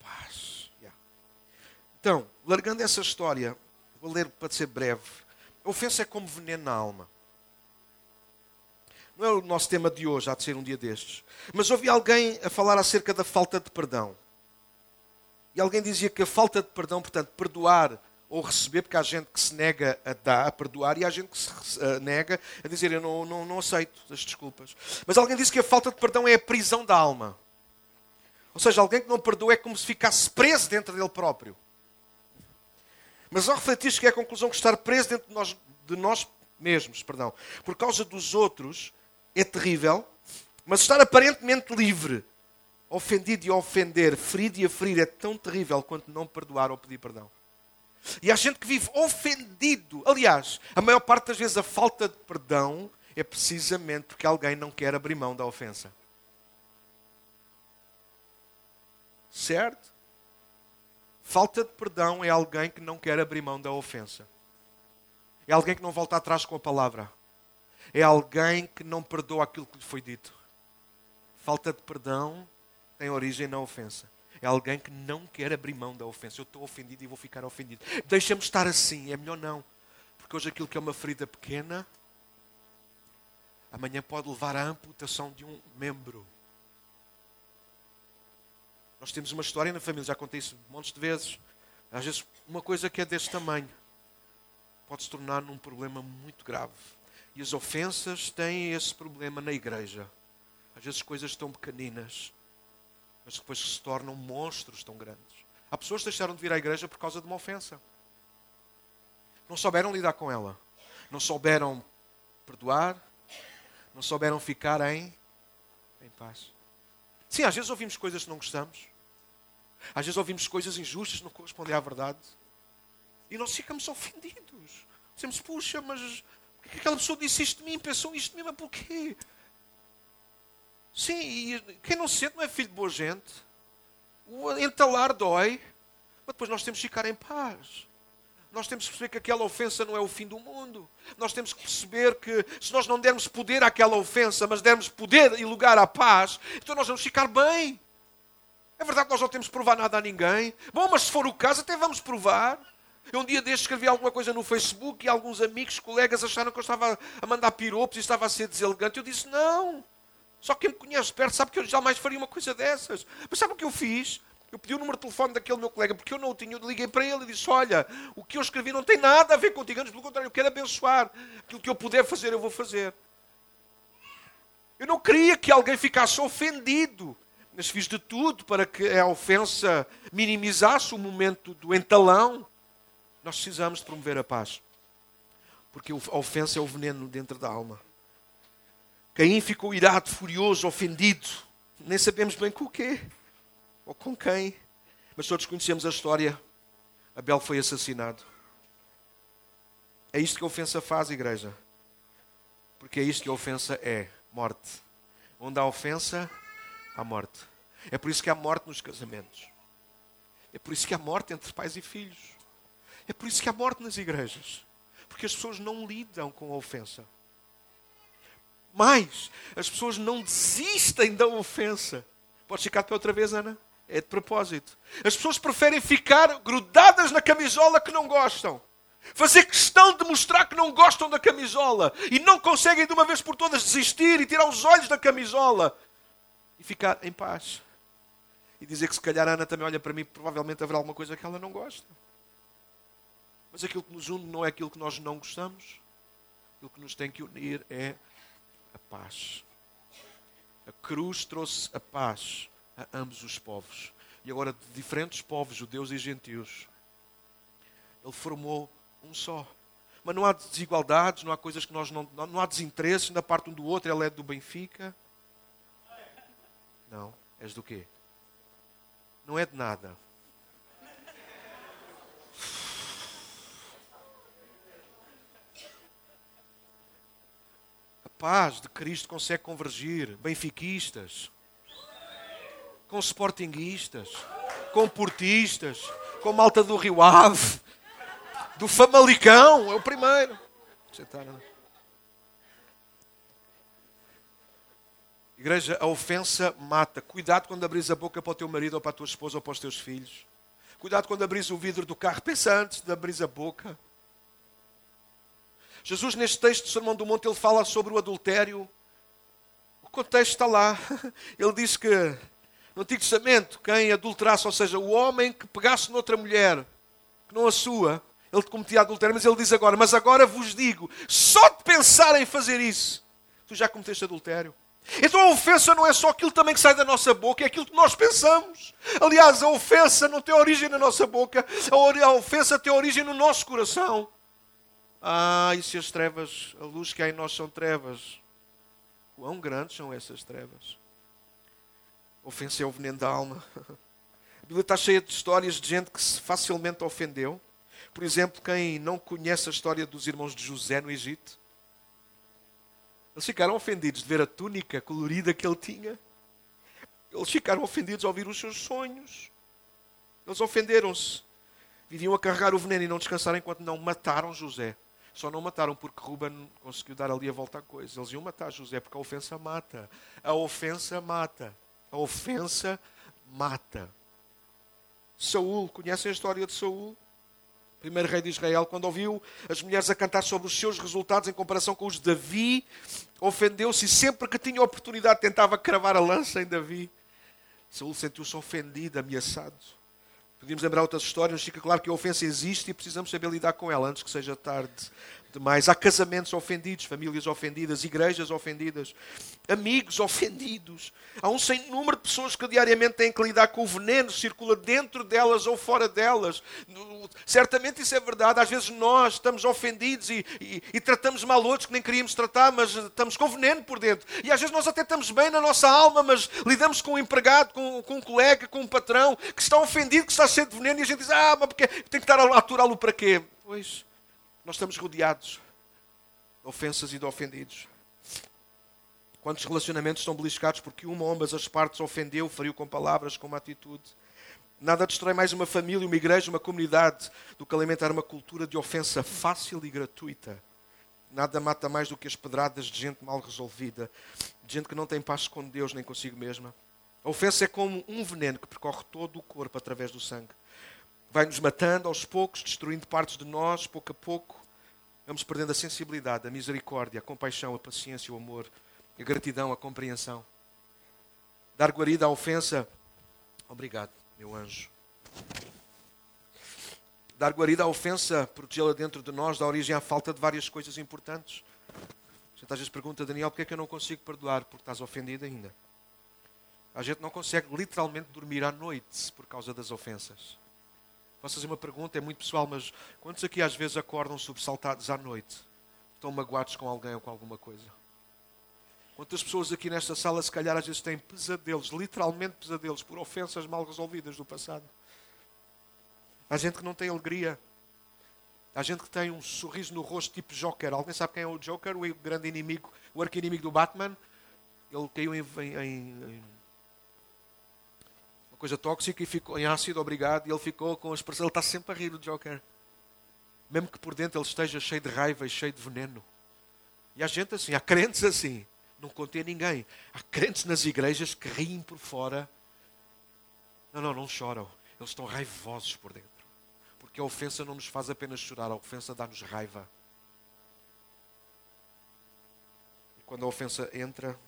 paz. Yeah. Então, largando essa história, vou ler para ser breve. A ofensa é como veneno na alma. Não é o nosso tema de hoje, há de ser um dia destes. Mas ouvi alguém a falar acerca da falta de perdão. E alguém dizia que a falta de perdão, portanto, perdoar ou receber, porque há gente que se nega a dar, a perdoar, e há gente que se uh, nega a dizer eu não, não, não aceito as desculpas. Mas alguém disse que a falta de perdão é a prisão da alma. Ou seja, alguém que não perdoa é como se ficasse preso dentro dele próprio. Mas ao refletir, cheguei à conclusão que estar preso dentro de nós, de nós mesmos, perdão, por causa dos outros, é terrível, mas estar aparentemente livre, ofendido e a ofender, ferido e a ferir, é tão terrível quanto não perdoar ou pedir perdão. E há gente que vive ofendido. Aliás, a maior parte das vezes a falta de perdão é precisamente porque alguém não quer abrir mão da ofensa. Certo? Falta de perdão é alguém que não quer abrir mão da ofensa. É alguém que não volta atrás com a palavra. É alguém que não perdoa aquilo que lhe foi dito. Falta de perdão tem origem na ofensa. É alguém que não quer abrir mão da ofensa. Eu estou ofendido e vou ficar ofendido. Deixa-me estar assim. É melhor não. Porque hoje aquilo que é uma ferida pequena, amanhã pode levar à amputação de um membro. Nós temos uma história na família, já contei isso montes de vezes. Às vezes, uma coisa que é deste tamanho pode se tornar num problema muito grave. E as ofensas têm esse problema na igreja. Às vezes, coisas tão pequeninas mas depois se tornam monstros tão grandes. Há pessoas que deixaram de vir à igreja por causa de uma ofensa. Não souberam lidar com ela. Não souberam perdoar. Não souberam ficar em, em paz. Sim, às vezes ouvimos coisas que não gostamos. Às vezes ouvimos coisas injustas que não correspondem à verdade. E nós ficamos ofendidos. Dizemos, puxa, mas que aquela pessoa disse isto de mim, pensou isto de mim, mas porquê? Sim, quem não se sente não é filho de boa gente. O entalar dói, mas depois nós temos que ficar em paz. Nós temos que perceber que aquela ofensa não é o fim do mundo. Nós temos que perceber que se nós não dermos poder àquela ofensa, mas dermos poder e lugar à paz, então nós vamos ficar bem. É verdade que nós não temos que provar nada a ninguém. Bom, mas se for o caso, até vamos provar. Eu um dia deste escrevi alguma coisa no Facebook e alguns amigos, colegas acharam que eu estava a mandar piropos e estava a ser deselegante. Eu disse, não. Só quem me conhece perto sabe que eu jamais faria uma coisa dessas. Mas sabe o que eu fiz? Eu pedi o número de telefone daquele meu colega, porque eu não o tinha. Eu liguei para ele e disse: Olha, o que eu escrevi não tem nada a ver contigo. Antes, pelo contrário, eu quero abençoar. Aquilo que eu puder fazer, eu vou fazer. Eu não queria que alguém ficasse ofendido, mas fiz de tudo para que a ofensa minimizasse o momento do entalão. Nós precisamos de promover a paz, porque a ofensa é o veneno dentro da alma. Caim ficou irado, furioso, ofendido. Nem sabemos bem com o quê ou com quem. Mas todos conhecemos a história. Abel foi assassinado. É isto que a ofensa faz, igreja. Porque é isto que a ofensa é: morte. Onde há ofensa, há morte. É por isso que há morte nos casamentos. É por isso que há morte entre pais e filhos. É por isso que há morte nas igrejas. Porque as pessoas não lidam com a ofensa. Mais, as pessoas não desistem da ofensa. Podes ficar pé outra vez, Ana? É de propósito. As pessoas preferem ficar grudadas na camisola que não gostam. Fazer questão de mostrar que não gostam da camisola e não conseguem de uma vez por todas desistir e tirar os olhos da camisola e ficar em paz. E dizer que se calhar a Ana também olha para mim, provavelmente haverá alguma coisa que ela não gosta. Mas aquilo que nos une não é aquilo que nós não gostamos. Aquilo que nos tem que unir é paz. A cruz trouxe a paz a ambos os povos. E agora, de diferentes povos, judeus e gentios, ele formou um só. Mas não há desigualdades, não há coisas que nós não. Não há desinteresses da parte um do outro. Ele é do Benfica. Não. És do quê? Não é de nada. Paz de Cristo consegue convergir benfiquistas, com sportinguistas, com portistas, com malta do Rio Ave. do Famalicão, é o primeiro. Igreja, a ofensa mata. Cuidado quando abris a boca para o teu marido ou para a tua esposa ou para os teus filhos. Cuidado quando abris o vidro do carro. Pensa antes de abrir a boca. Jesus, neste texto do Sermão do Monte, ele fala sobre o adultério. O contexto está lá. Ele diz que no Antigo Testamento, quem adulterasse, ou seja, o homem que pegasse noutra mulher, que não a sua, ele cometia adultério, mas ele diz agora: Mas agora vos digo, só de pensar em fazer isso, tu já cometeste adultério. Então a ofensa não é só aquilo também que sai da nossa boca, é aquilo que nós pensamos. Aliás, a ofensa não tem origem na nossa boca, a ofensa tem origem no nosso coração. Ah, e se as trevas, a luz que há em nós são trevas, quão grandes são essas trevas? Ofensa é o veneno da alma. A Bíblia está cheia de histórias de gente que se facilmente ofendeu. Por exemplo, quem não conhece a história dos irmãos de José no Egito, eles ficaram ofendidos de ver a túnica colorida que ele tinha. Eles ficaram ofendidos ao ouvir os seus sonhos. Eles ofenderam-se. Viviam a carregar o veneno e não descansaram enquanto não mataram José. Só não mataram porque Ruben conseguiu dar ali a volta à coisa. Eles iam matar José porque a ofensa mata. A ofensa mata. A ofensa mata. Saul, conhecem a história de Saul? primeiro rei de Israel, quando ouviu as mulheres a cantar sobre os seus resultados em comparação com os de Davi, ofendeu-se e sempre que tinha oportunidade tentava cravar a lança em Davi. Saul sentiu-se ofendido, ameaçado. Podíamos lembrar outras histórias, mas fica claro que a ofensa existe e precisamos saber lidar com ela antes que seja tarde demais. Há casamentos ofendidos, famílias ofendidas, igrejas ofendidas, amigos ofendidos. Há um sem número de pessoas que diariamente têm que lidar com o veneno circula dentro delas ou fora delas. Certamente isso é verdade. Às vezes nós estamos ofendidos e, e, e tratamos mal outros que nem queríamos tratar, mas estamos com veneno por dentro. E às vezes nós até estamos bem na nossa alma, mas lidamos com um empregado, com, com um colega, com um patrão que está ofendido, que está cheio de veneno e a gente diz: Ah, mas porque tem que estar a aturá-lo para quê? Pois nós estamos rodeados de ofensas e de ofendidos. Quantos relacionamentos estão beliscados porque uma ou ambas as partes ofendeu, feriu com palavras, com uma atitude? Nada destrói mais uma família, uma igreja, uma comunidade do que alimentar uma cultura de ofensa fácil e gratuita. Nada mata mais do que as pedradas de gente mal resolvida, de gente que não tem paz com Deus nem consigo mesma. A ofensa é como um veneno que percorre todo o corpo através do sangue vai nos matando aos poucos, destruindo partes de nós, pouco a pouco. Vamos perdendo a sensibilidade, a misericórdia, a compaixão, a paciência, o amor, a gratidão, a compreensão. Dar guarida à ofensa. Obrigado, meu anjo. Dar guarida à ofensa, protegê-la dentro de nós, dá origem à falta de várias coisas importantes. A gente às vezes pergunta, Daniel, porquê é que eu não consigo perdoar? Porque estás ofendido ainda. A gente não consegue literalmente dormir à noite por causa das ofensas. Posso fazer uma pergunta, é muito pessoal, mas quantos aqui às vezes acordam sobressaltados à noite? Estão magoados com alguém ou com alguma coisa? Quantas pessoas aqui nesta sala, se calhar, às vezes têm pesadelos, literalmente pesadelos, por ofensas mal resolvidas do passado? Há gente que não tem alegria. Há gente que tem um sorriso no rosto tipo Joker. Alguém sabe quem é o Joker? O grande inimigo, o arqui-inimigo do Batman? Ele caiu em, em, em coisa tóxica e ficou em ácido, obrigado, e ele ficou com a expressão, ele está sempre a rir, o Joker. Mesmo que por dentro ele esteja cheio de raiva e cheio de veneno. E há gente assim, há crentes assim, não contém ninguém. Há crentes nas igrejas que riem por fora. Não, não, não choram. Eles estão raivosos por dentro. Porque a ofensa não nos faz apenas chorar, a ofensa dá-nos raiva. E quando a ofensa entra,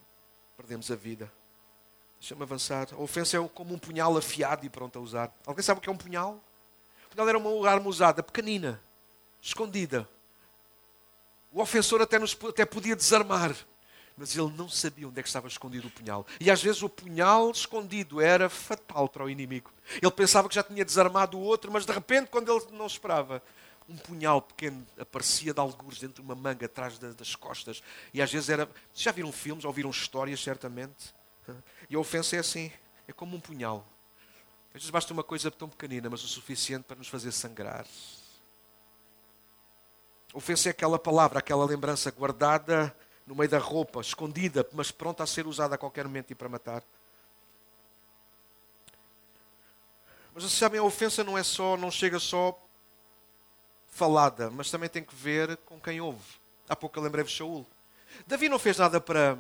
perdemos a vida. Deixa-me avançar. A ofensa é como um punhal afiado e pronto a usar. Alguém sabe o que é um punhal? O punhal era uma arma usada, pequenina, escondida. O ofensor até, nos, até podia desarmar, mas ele não sabia onde é que estava escondido o punhal. E às vezes o punhal escondido era fatal para o inimigo. Ele pensava que já tinha desarmado o outro, mas de repente, quando ele não esperava, um punhal pequeno aparecia de algures dentro de uma manga atrás das costas. E às vezes era. Já viram filmes, ouviram histórias, certamente? E a ofensa é assim, é como um punhal. Às vezes basta uma coisa tão pequenina, mas o suficiente para nos fazer sangrar. A ofensa é aquela palavra, aquela lembrança guardada no meio da roupa, escondida, mas pronta a ser usada a qualquer momento e para matar. Mas vocês sabem, a ofensa não é só, não chega só falada, mas também tem que ver com quem ouve. Há pouco eu lembrei-vos Saul. Davi não fez nada para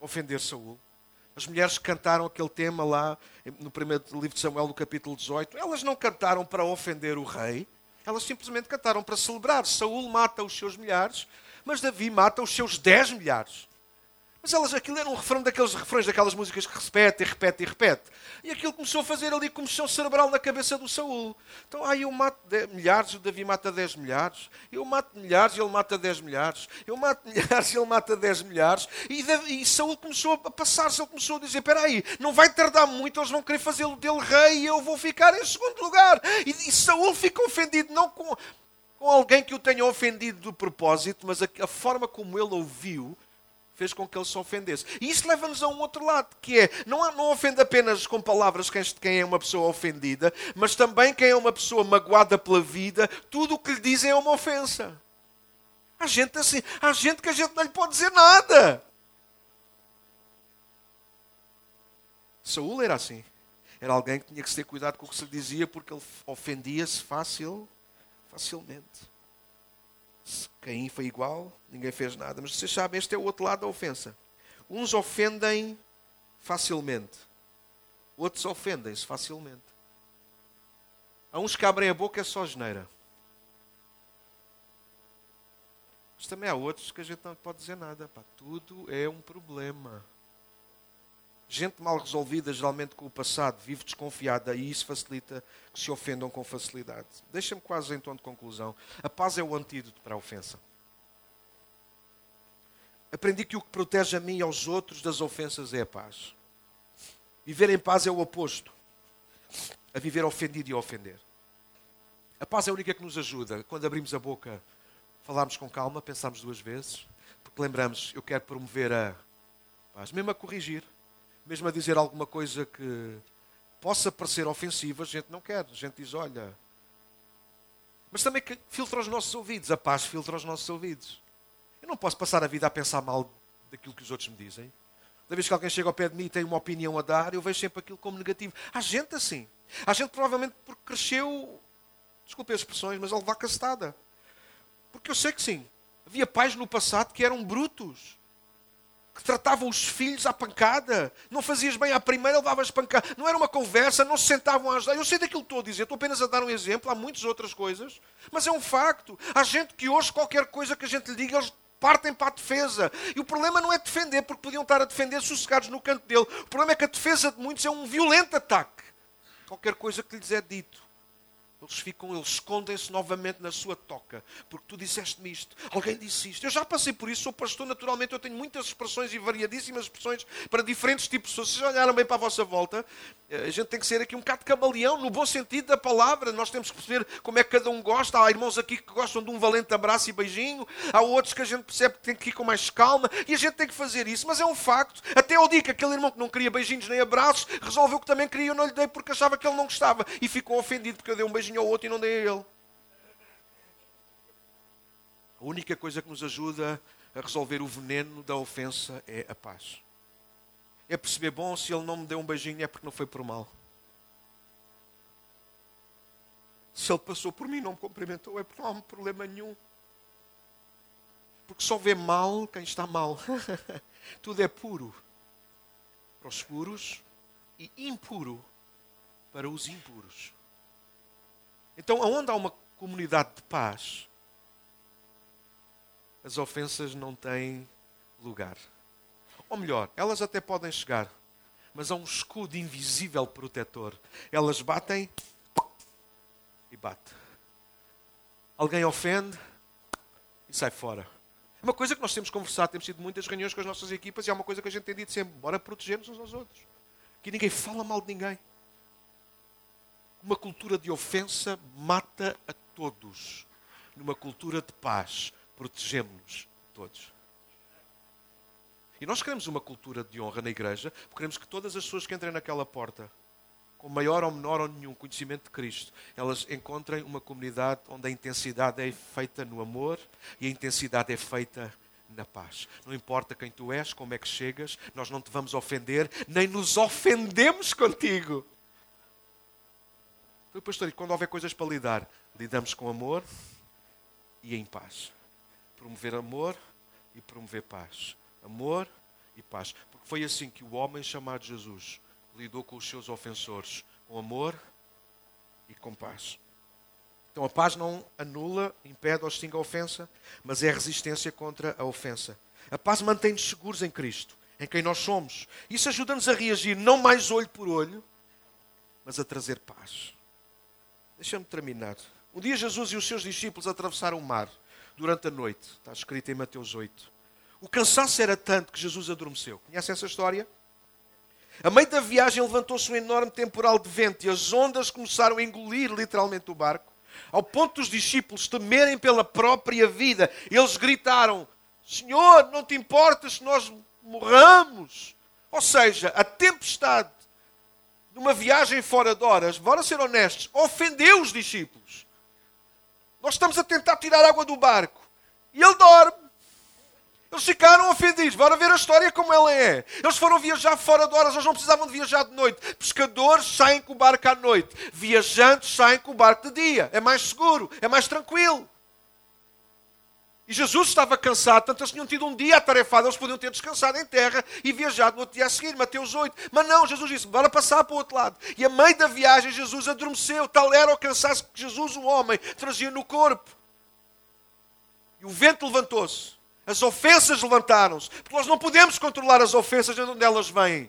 ofender Saul. As mulheres que cantaram aquele tema lá no primeiro livro de Samuel, no capítulo 18, elas não cantaram para ofender o rei, elas simplesmente cantaram para celebrar. Saul mata os seus milhares, mas Davi mata os seus dez milhares. Mas elas, aquilo era um refrão daqueles refrões, daquelas músicas que repete e repete e repete. E aquilo começou a fazer ali comoção cerebral na cabeça do Saul. Então, ah, eu mato milhares, o Davi mata 10 milhares. Eu mato milhares e ele mata 10 milhares. Eu mato milhares e ele mata 10 milhares. E, Davi, e Saul começou a passar-se, ele começou a dizer: Espera aí, não vai tardar muito, eles vão querer fazê-lo dele rei e eu vou ficar em segundo lugar. E, e Saul fica ofendido, não com, com alguém que o tenha ofendido do propósito, mas a, a forma como ele ouviu fez com que ele se ofendesse. E isso leva-nos a um outro lado, que é, não, não ofende apenas com palavras quem é uma pessoa ofendida, mas também quem é uma pessoa magoada pela vida, tudo o que lhe dizem é uma ofensa. Há gente assim, há gente que a gente não lhe pode dizer nada. Saúl era assim. Era alguém que tinha que ter cuidado com o que se lhe dizia, porque ele ofendia-se fácil, facilmente. Caim foi igual, ninguém fez nada. Mas vocês sabem, este é o outro lado da ofensa. Uns ofendem facilmente, outros ofendem-se facilmente. Há uns que abrem a boca é só geneira. Mas também há outros que a gente não pode dizer nada. Pá, tudo é um problema. Gente mal resolvida, geralmente com o passado, vive desconfiada e isso facilita que se ofendam com facilidade. Deixa-me quase em tom de conclusão. A paz é o antídoto para a ofensa. Aprendi que o que protege a mim e aos outros das ofensas é a paz. Viver em paz é o oposto a viver ofendido e a ofender. A paz é a única que nos ajuda. Quando abrimos a boca, falarmos com calma, pensarmos duas vezes, porque lembramos, eu quero promover a paz, mesmo a corrigir mesmo a dizer alguma coisa que possa parecer ofensiva, a gente não quer. A gente diz, olha. Mas também que filtra os nossos ouvidos. A paz filtra os nossos ouvidos. Eu não posso passar a vida a pensar mal daquilo que os outros me dizem. Cada vez que alguém chega ao pé de mim e tem uma opinião a dar, eu vejo sempre aquilo como negativo. Há gente assim. Há gente provavelmente porque cresceu, desculpe as expressões, mas a levar castada. Porque eu sei que sim. Havia pais no passado que eram brutos que tratavam os filhos à pancada. Não fazias bem à primeira, levavas pancada. Não era uma conversa, não se sentavam a ajudar. Eu sei daquilo que estou a dizer, estou apenas a dar um exemplo, há muitas outras coisas. Mas é um facto. Há gente que hoje, qualquer coisa que a gente lhe diga, eles partem para a defesa. E o problema não é defender, porque podiam estar a defender sossegados no canto dele. O problema é que a defesa de muitos é um violento ataque. Qualquer coisa que lhes é dito. Eles ficam, eles escondem-se novamente na sua toca, porque tu disseste-me isto, alguém disse isto. Eu já passei por isso, sou pastor, naturalmente eu tenho muitas expressões e variadíssimas expressões para diferentes tipos de pessoas. Vocês olharam bem para a vossa volta, eh, a gente tem que ser aqui um bocado camaleão, no bom sentido da palavra. Nós temos que perceber como é que cada um gosta. Há irmãos aqui que gostam de um valente abraço e beijinho, há outros que a gente percebe que tem que ir com mais calma, e a gente tem que fazer isso. Mas é um facto. Até ao dia que aquele irmão que não queria beijinhos nem abraços resolveu que também queria, eu não lhe dei porque achava que ele não gostava, e ficou ofendido porque eu dei um beijinho beijinho ao outro e não dei a ele. A única coisa que nos ajuda a resolver o veneno da ofensa é a paz. É perceber, bom, se ele não me deu um beijinho é porque não foi por mal. Se ele passou por mim e não me cumprimentou é porque não há problema nenhum. Porque só vê mal quem está mal. Tudo é puro para os puros e impuro para os impuros. Então, aonde há uma comunidade de paz, as ofensas não têm lugar. Ou melhor, elas até podem chegar, mas há um escudo invisível protetor. Elas batem e bate. Alguém ofende e sai fora. É uma coisa que nós temos conversado, temos tido muitas reuniões com as nossas equipas e é uma coisa que a gente tem dito sempre: bora proteger-nos uns aos outros. Que ninguém fala mal de ninguém uma cultura de ofensa mata a todos. Numa cultura de paz, protegemos-nos todos. E nós queremos uma cultura de honra na igreja, porque queremos que todas as pessoas que entrem naquela porta, com maior ou menor ou nenhum conhecimento de Cristo, elas encontrem uma comunidade onde a intensidade é feita no amor e a intensidade é feita na paz. Não importa quem tu és, como é que chegas, nós não te vamos ofender, nem nos ofendemos contigo. Então, pastor, e quando houver coisas para lidar, lidamos com amor, e em paz. Promover amor e promover paz. Amor e paz. Porque foi assim que o homem chamado Jesus lidou com os seus ofensores, com amor e com paz. Então a paz não anula, impede ou extingue a ofensa, mas é a resistência contra a ofensa. A paz mantém-nos seguros em Cristo, em quem nós somos. Isso ajuda-nos a reagir não mais olho por olho, mas a trazer paz. Deixa-me terminar. Um dia Jesus e os seus discípulos atravessaram o mar durante a noite. Está escrito em Mateus 8. O cansaço era tanto que Jesus adormeceu. Conhece essa história? A meio da viagem levantou-se um enorme temporal de vento e as ondas começaram a engolir literalmente o barco, ao ponto dos discípulos temerem pela própria vida. Eles gritaram: Senhor, não te importas se nós morramos? Ou seja, a tempestade numa viagem fora de horas, bora ser honestos, ofendeu os discípulos. Nós estamos a tentar tirar água do barco e ele dorme. Eles ficaram ofendidos. Bora ver a história como ela é. Eles foram viajar fora de horas, eles não precisavam de viajar de noite. Pescadores saem com o barco à noite. Viajantes saem com o barco de dia. É mais seguro, é mais tranquilo. E Jesus estava cansado, tanto eles tinham tido um dia atarefado, eles podiam ter descansado em terra e viajado no outro dia a seguir, Mateus 8. Mas não, Jesus disse: bora passar para o outro lado. E a meio da viagem, Jesus adormeceu, tal era o cansaço que Jesus, o homem, trazia no corpo. E o vento levantou-se, as ofensas levantaram-se, porque nós não podemos controlar as ofensas de onde elas vêm.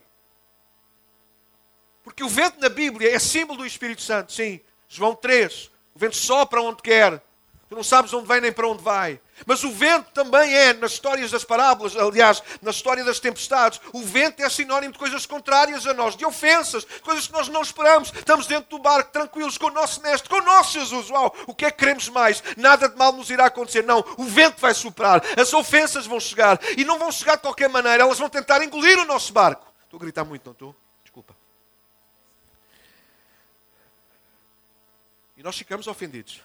Porque o vento na Bíblia é símbolo do Espírito Santo, sim. João 3. O vento sopra onde quer. Tu não sabes onde vem nem para onde vai. Mas o vento também é, nas histórias das parábolas, aliás, na história das tempestades, o vento é sinónimo de coisas contrárias a nós, de ofensas, coisas que nós não esperamos. Estamos dentro do barco, tranquilos, com o nosso mestre, com o nosso Jesus. Uau, o que é que queremos mais? Nada de mal nos irá acontecer. Não, o vento vai soprar, as ofensas vão chegar e não vão chegar de qualquer maneira, elas vão tentar engolir o nosso barco. Estou a gritar muito, não estou? Desculpa. E nós ficamos ofendidos.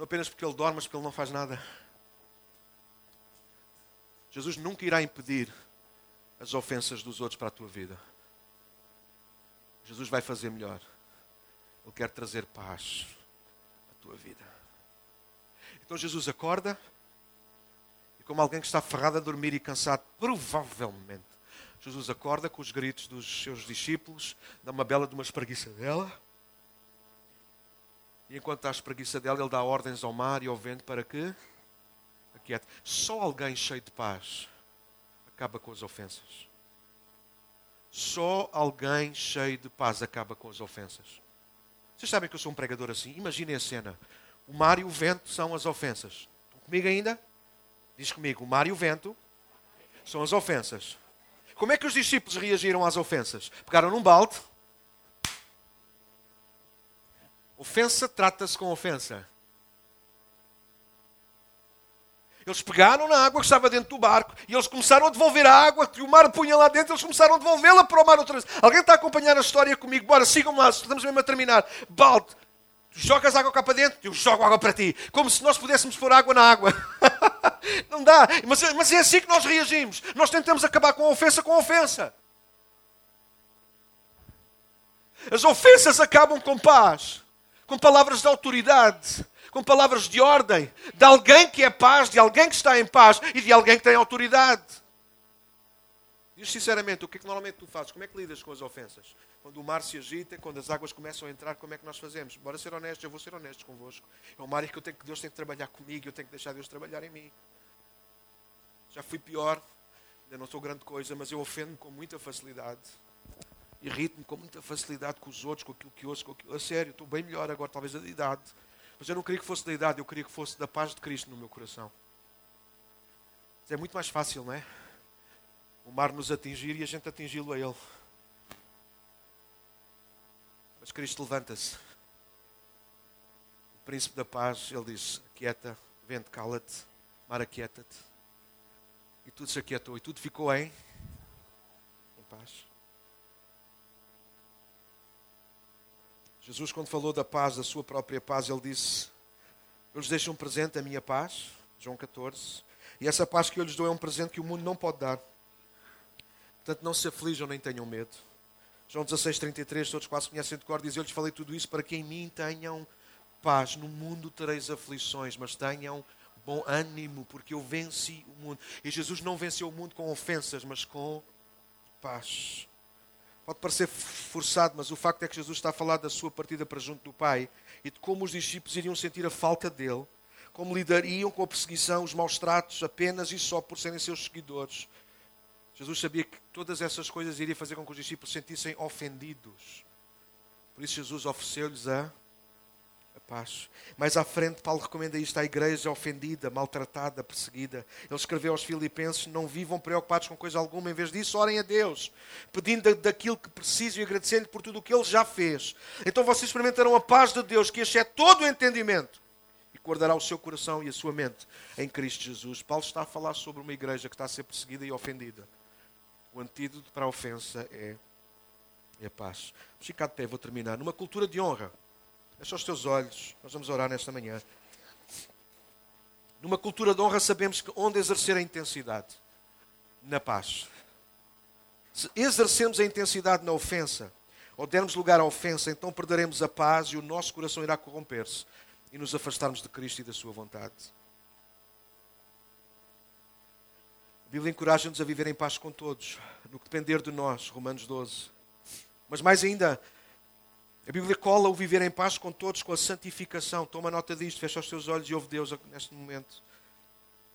Não apenas porque ele dorme, mas porque ele não faz nada. Jesus nunca irá impedir as ofensas dos outros para a tua vida. Jesus vai fazer melhor. Ele quer trazer paz à tua vida. Então Jesus acorda e, como alguém que está ferrado a dormir e cansado, provavelmente, Jesus acorda com os gritos dos seus discípulos, dá uma bela de uma espreguiça dela e enquanto está a espreguiça dela, ele dá ordens ao mar e ao vento para que aquiete. Só alguém cheio de paz acaba com as ofensas. Só alguém cheio de paz acaba com as ofensas. Vocês sabem que eu sou um pregador assim? Imaginem a cena. O mar e o vento são as ofensas. Estão comigo ainda? Diz comigo, o mar e o vento são as ofensas. Como é que os discípulos reagiram às ofensas? Pegaram num balde, Ofensa trata-se com ofensa. Eles pegaram na água que estava dentro do barco e eles começaram a devolver a água que o mar punha lá dentro, eles começaram a devolvê-la para o mar outra vez. Alguém está a acompanhar a história comigo? Bora, sigam-me lá, estamos mesmo a terminar. Balde, jogas água cá para dentro, eu jogo água para ti. Como se nós pudéssemos pôr água na água. Não dá, mas, mas é assim que nós reagimos. Nós tentamos acabar com a ofensa com a ofensa. As ofensas acabam com paz com palavras de autoridade, com palavras de ordem, de alguém que é paz, de alguém que está em paz e de alguém que tem autoridade. Diz sinceramente, o que é que normalmente tu fazes? Como é que lidas com as ofensas? Quando o mar se agita, quando as águas começam a entrar, como é que nós fazemos? Bora ser honestos, eu vou ser honesto convosco. É uma área que eu tenho que Deus tem que trabalhar comigo, eu tenho que deixar Deus trabalhar em mim. Já fui pior, ainda não sou grande coisa, mas eu ofendo-me com muita facilidade irrito-me com muita facilidade com os outros, com aquilo que ouço, com aquilo. A sério, estou bem melhor agora, talvez da idade. Mas eu não queria que fosse da idade, eu queria que fosse da paz de Cristo no meu coração. Mas é muito mais fácil, não é? O mar nos atingir e a gente atingi-lo a Ele. Mas Cristo levanta-se. O príncipe da paz, ele diz: Aquieta, vento, cala-te, mar, aquieta-te. E tudo se aquietou e tudo ficou em, em paz. Jesus, quando falou da paz, da sua própria paz, ele disse: Eu lhes deixo um presente, a minha paz. João 14. E essa paz que eu lhes dou é um presente que o mundo não pode dar. Portanto, não se aflijam nem tenham medo. João 16, 33, todos quase conhecem de cor, diz: Eu lhes falei tudo isso para que em mim tenham paz, no mundo tereis aflições, mas tenham bom ânimo, porque eu venci o mundo. E Jesus não venceu o mundo com ofensas, mas com paz. Pode parecer forçado, mas o facto é que Jesus está a falar da sua partida para junto do Pai e de como os discípulos iriam sentir a falta dele, como lidariam com a perseguição, os maus tratos, apenas e só por serem seus seguidores. Jesus sabia que todas essas coisas iriam fazer com que os discípulos se sentissem ofendidos. Por isso, Jesus ofereceu-lhes a paz. Mais à frente, Paulo recomenda isto à igreja ofendida, maltratada, perseguida. Ele escreveu aos Filipenses: Não vivam preocupados com coisa alguma, em vez disso, orem a Deus, pedindo daquilo que precisam e agradecendo por tudo o que Ele já fez. Então vocês experimentarão a paz de Deus, que excede todo o entendimento, e guardará o seu coração e a sua mente em Cristo Jesus. Paulo está a falar sobre uma igreja que está a ser perseguida e ofendida. O antídoto para a ofensa é, é a paz. Ficar de pé, vou terminar. Numa cultura de honra. Fecha os teus olhos. Nós vamos orar nesta manhã. Numa cultura de honra, sabemos que onde exercer a intensidade? Na paz. Se exercemos a intensidade na ofensa, ou dermos lugar à ofensa, então perderemos a paz e o nosso coração irá corromper-se e nos afastarmos de Cristo e da Sua vontade. A Bíblia encoraja-nos a viver em paz com todos, no que depender de nós, Romanos 12. Mas mais ainda, a Bíblia cola o viver em paz com todos, com a santificação. Toma nota disto, fecha os teus olhos e ouve Deus neste momento.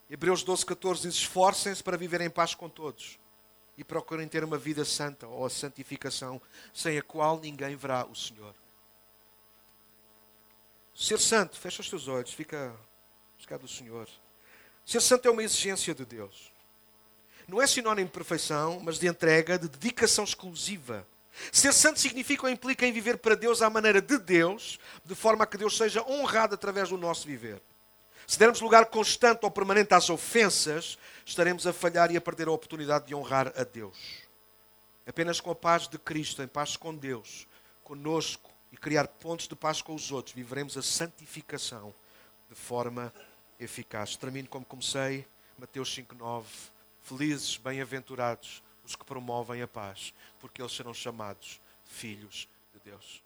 Hebreus 12, 14 diz: Esforcem-se para viver em paz com todos e procurem ter uma vida santa ou a santificação, sem a qual ninguém verá o Senhor. Ser santo, fecha os teus olhos, fica buscar do Senhor. Ser santo é uma exigência de Deus. Não é sinónimo de perfeição, mas de entrega, de dedicação exclusiva Ser santo significa ou implica em viver para Deus à maneira de Deus, de forma a que Deus seja honrado através do nosso viver. Se dermos lugar constante ou permanente às ofensas, estaremos a falhar e a perder a oportunidade de honrar a Deus. Apenas com a paz de Cristo, em paz com Deus, conosco e criar pontos de paz com os outros, viveremos a santificação de forma eficaz. Termino como comecei, Mateus 5,9. Felizes, bem-aventurados os que promovem a paz, porque eles serão chamados filhos de Deus.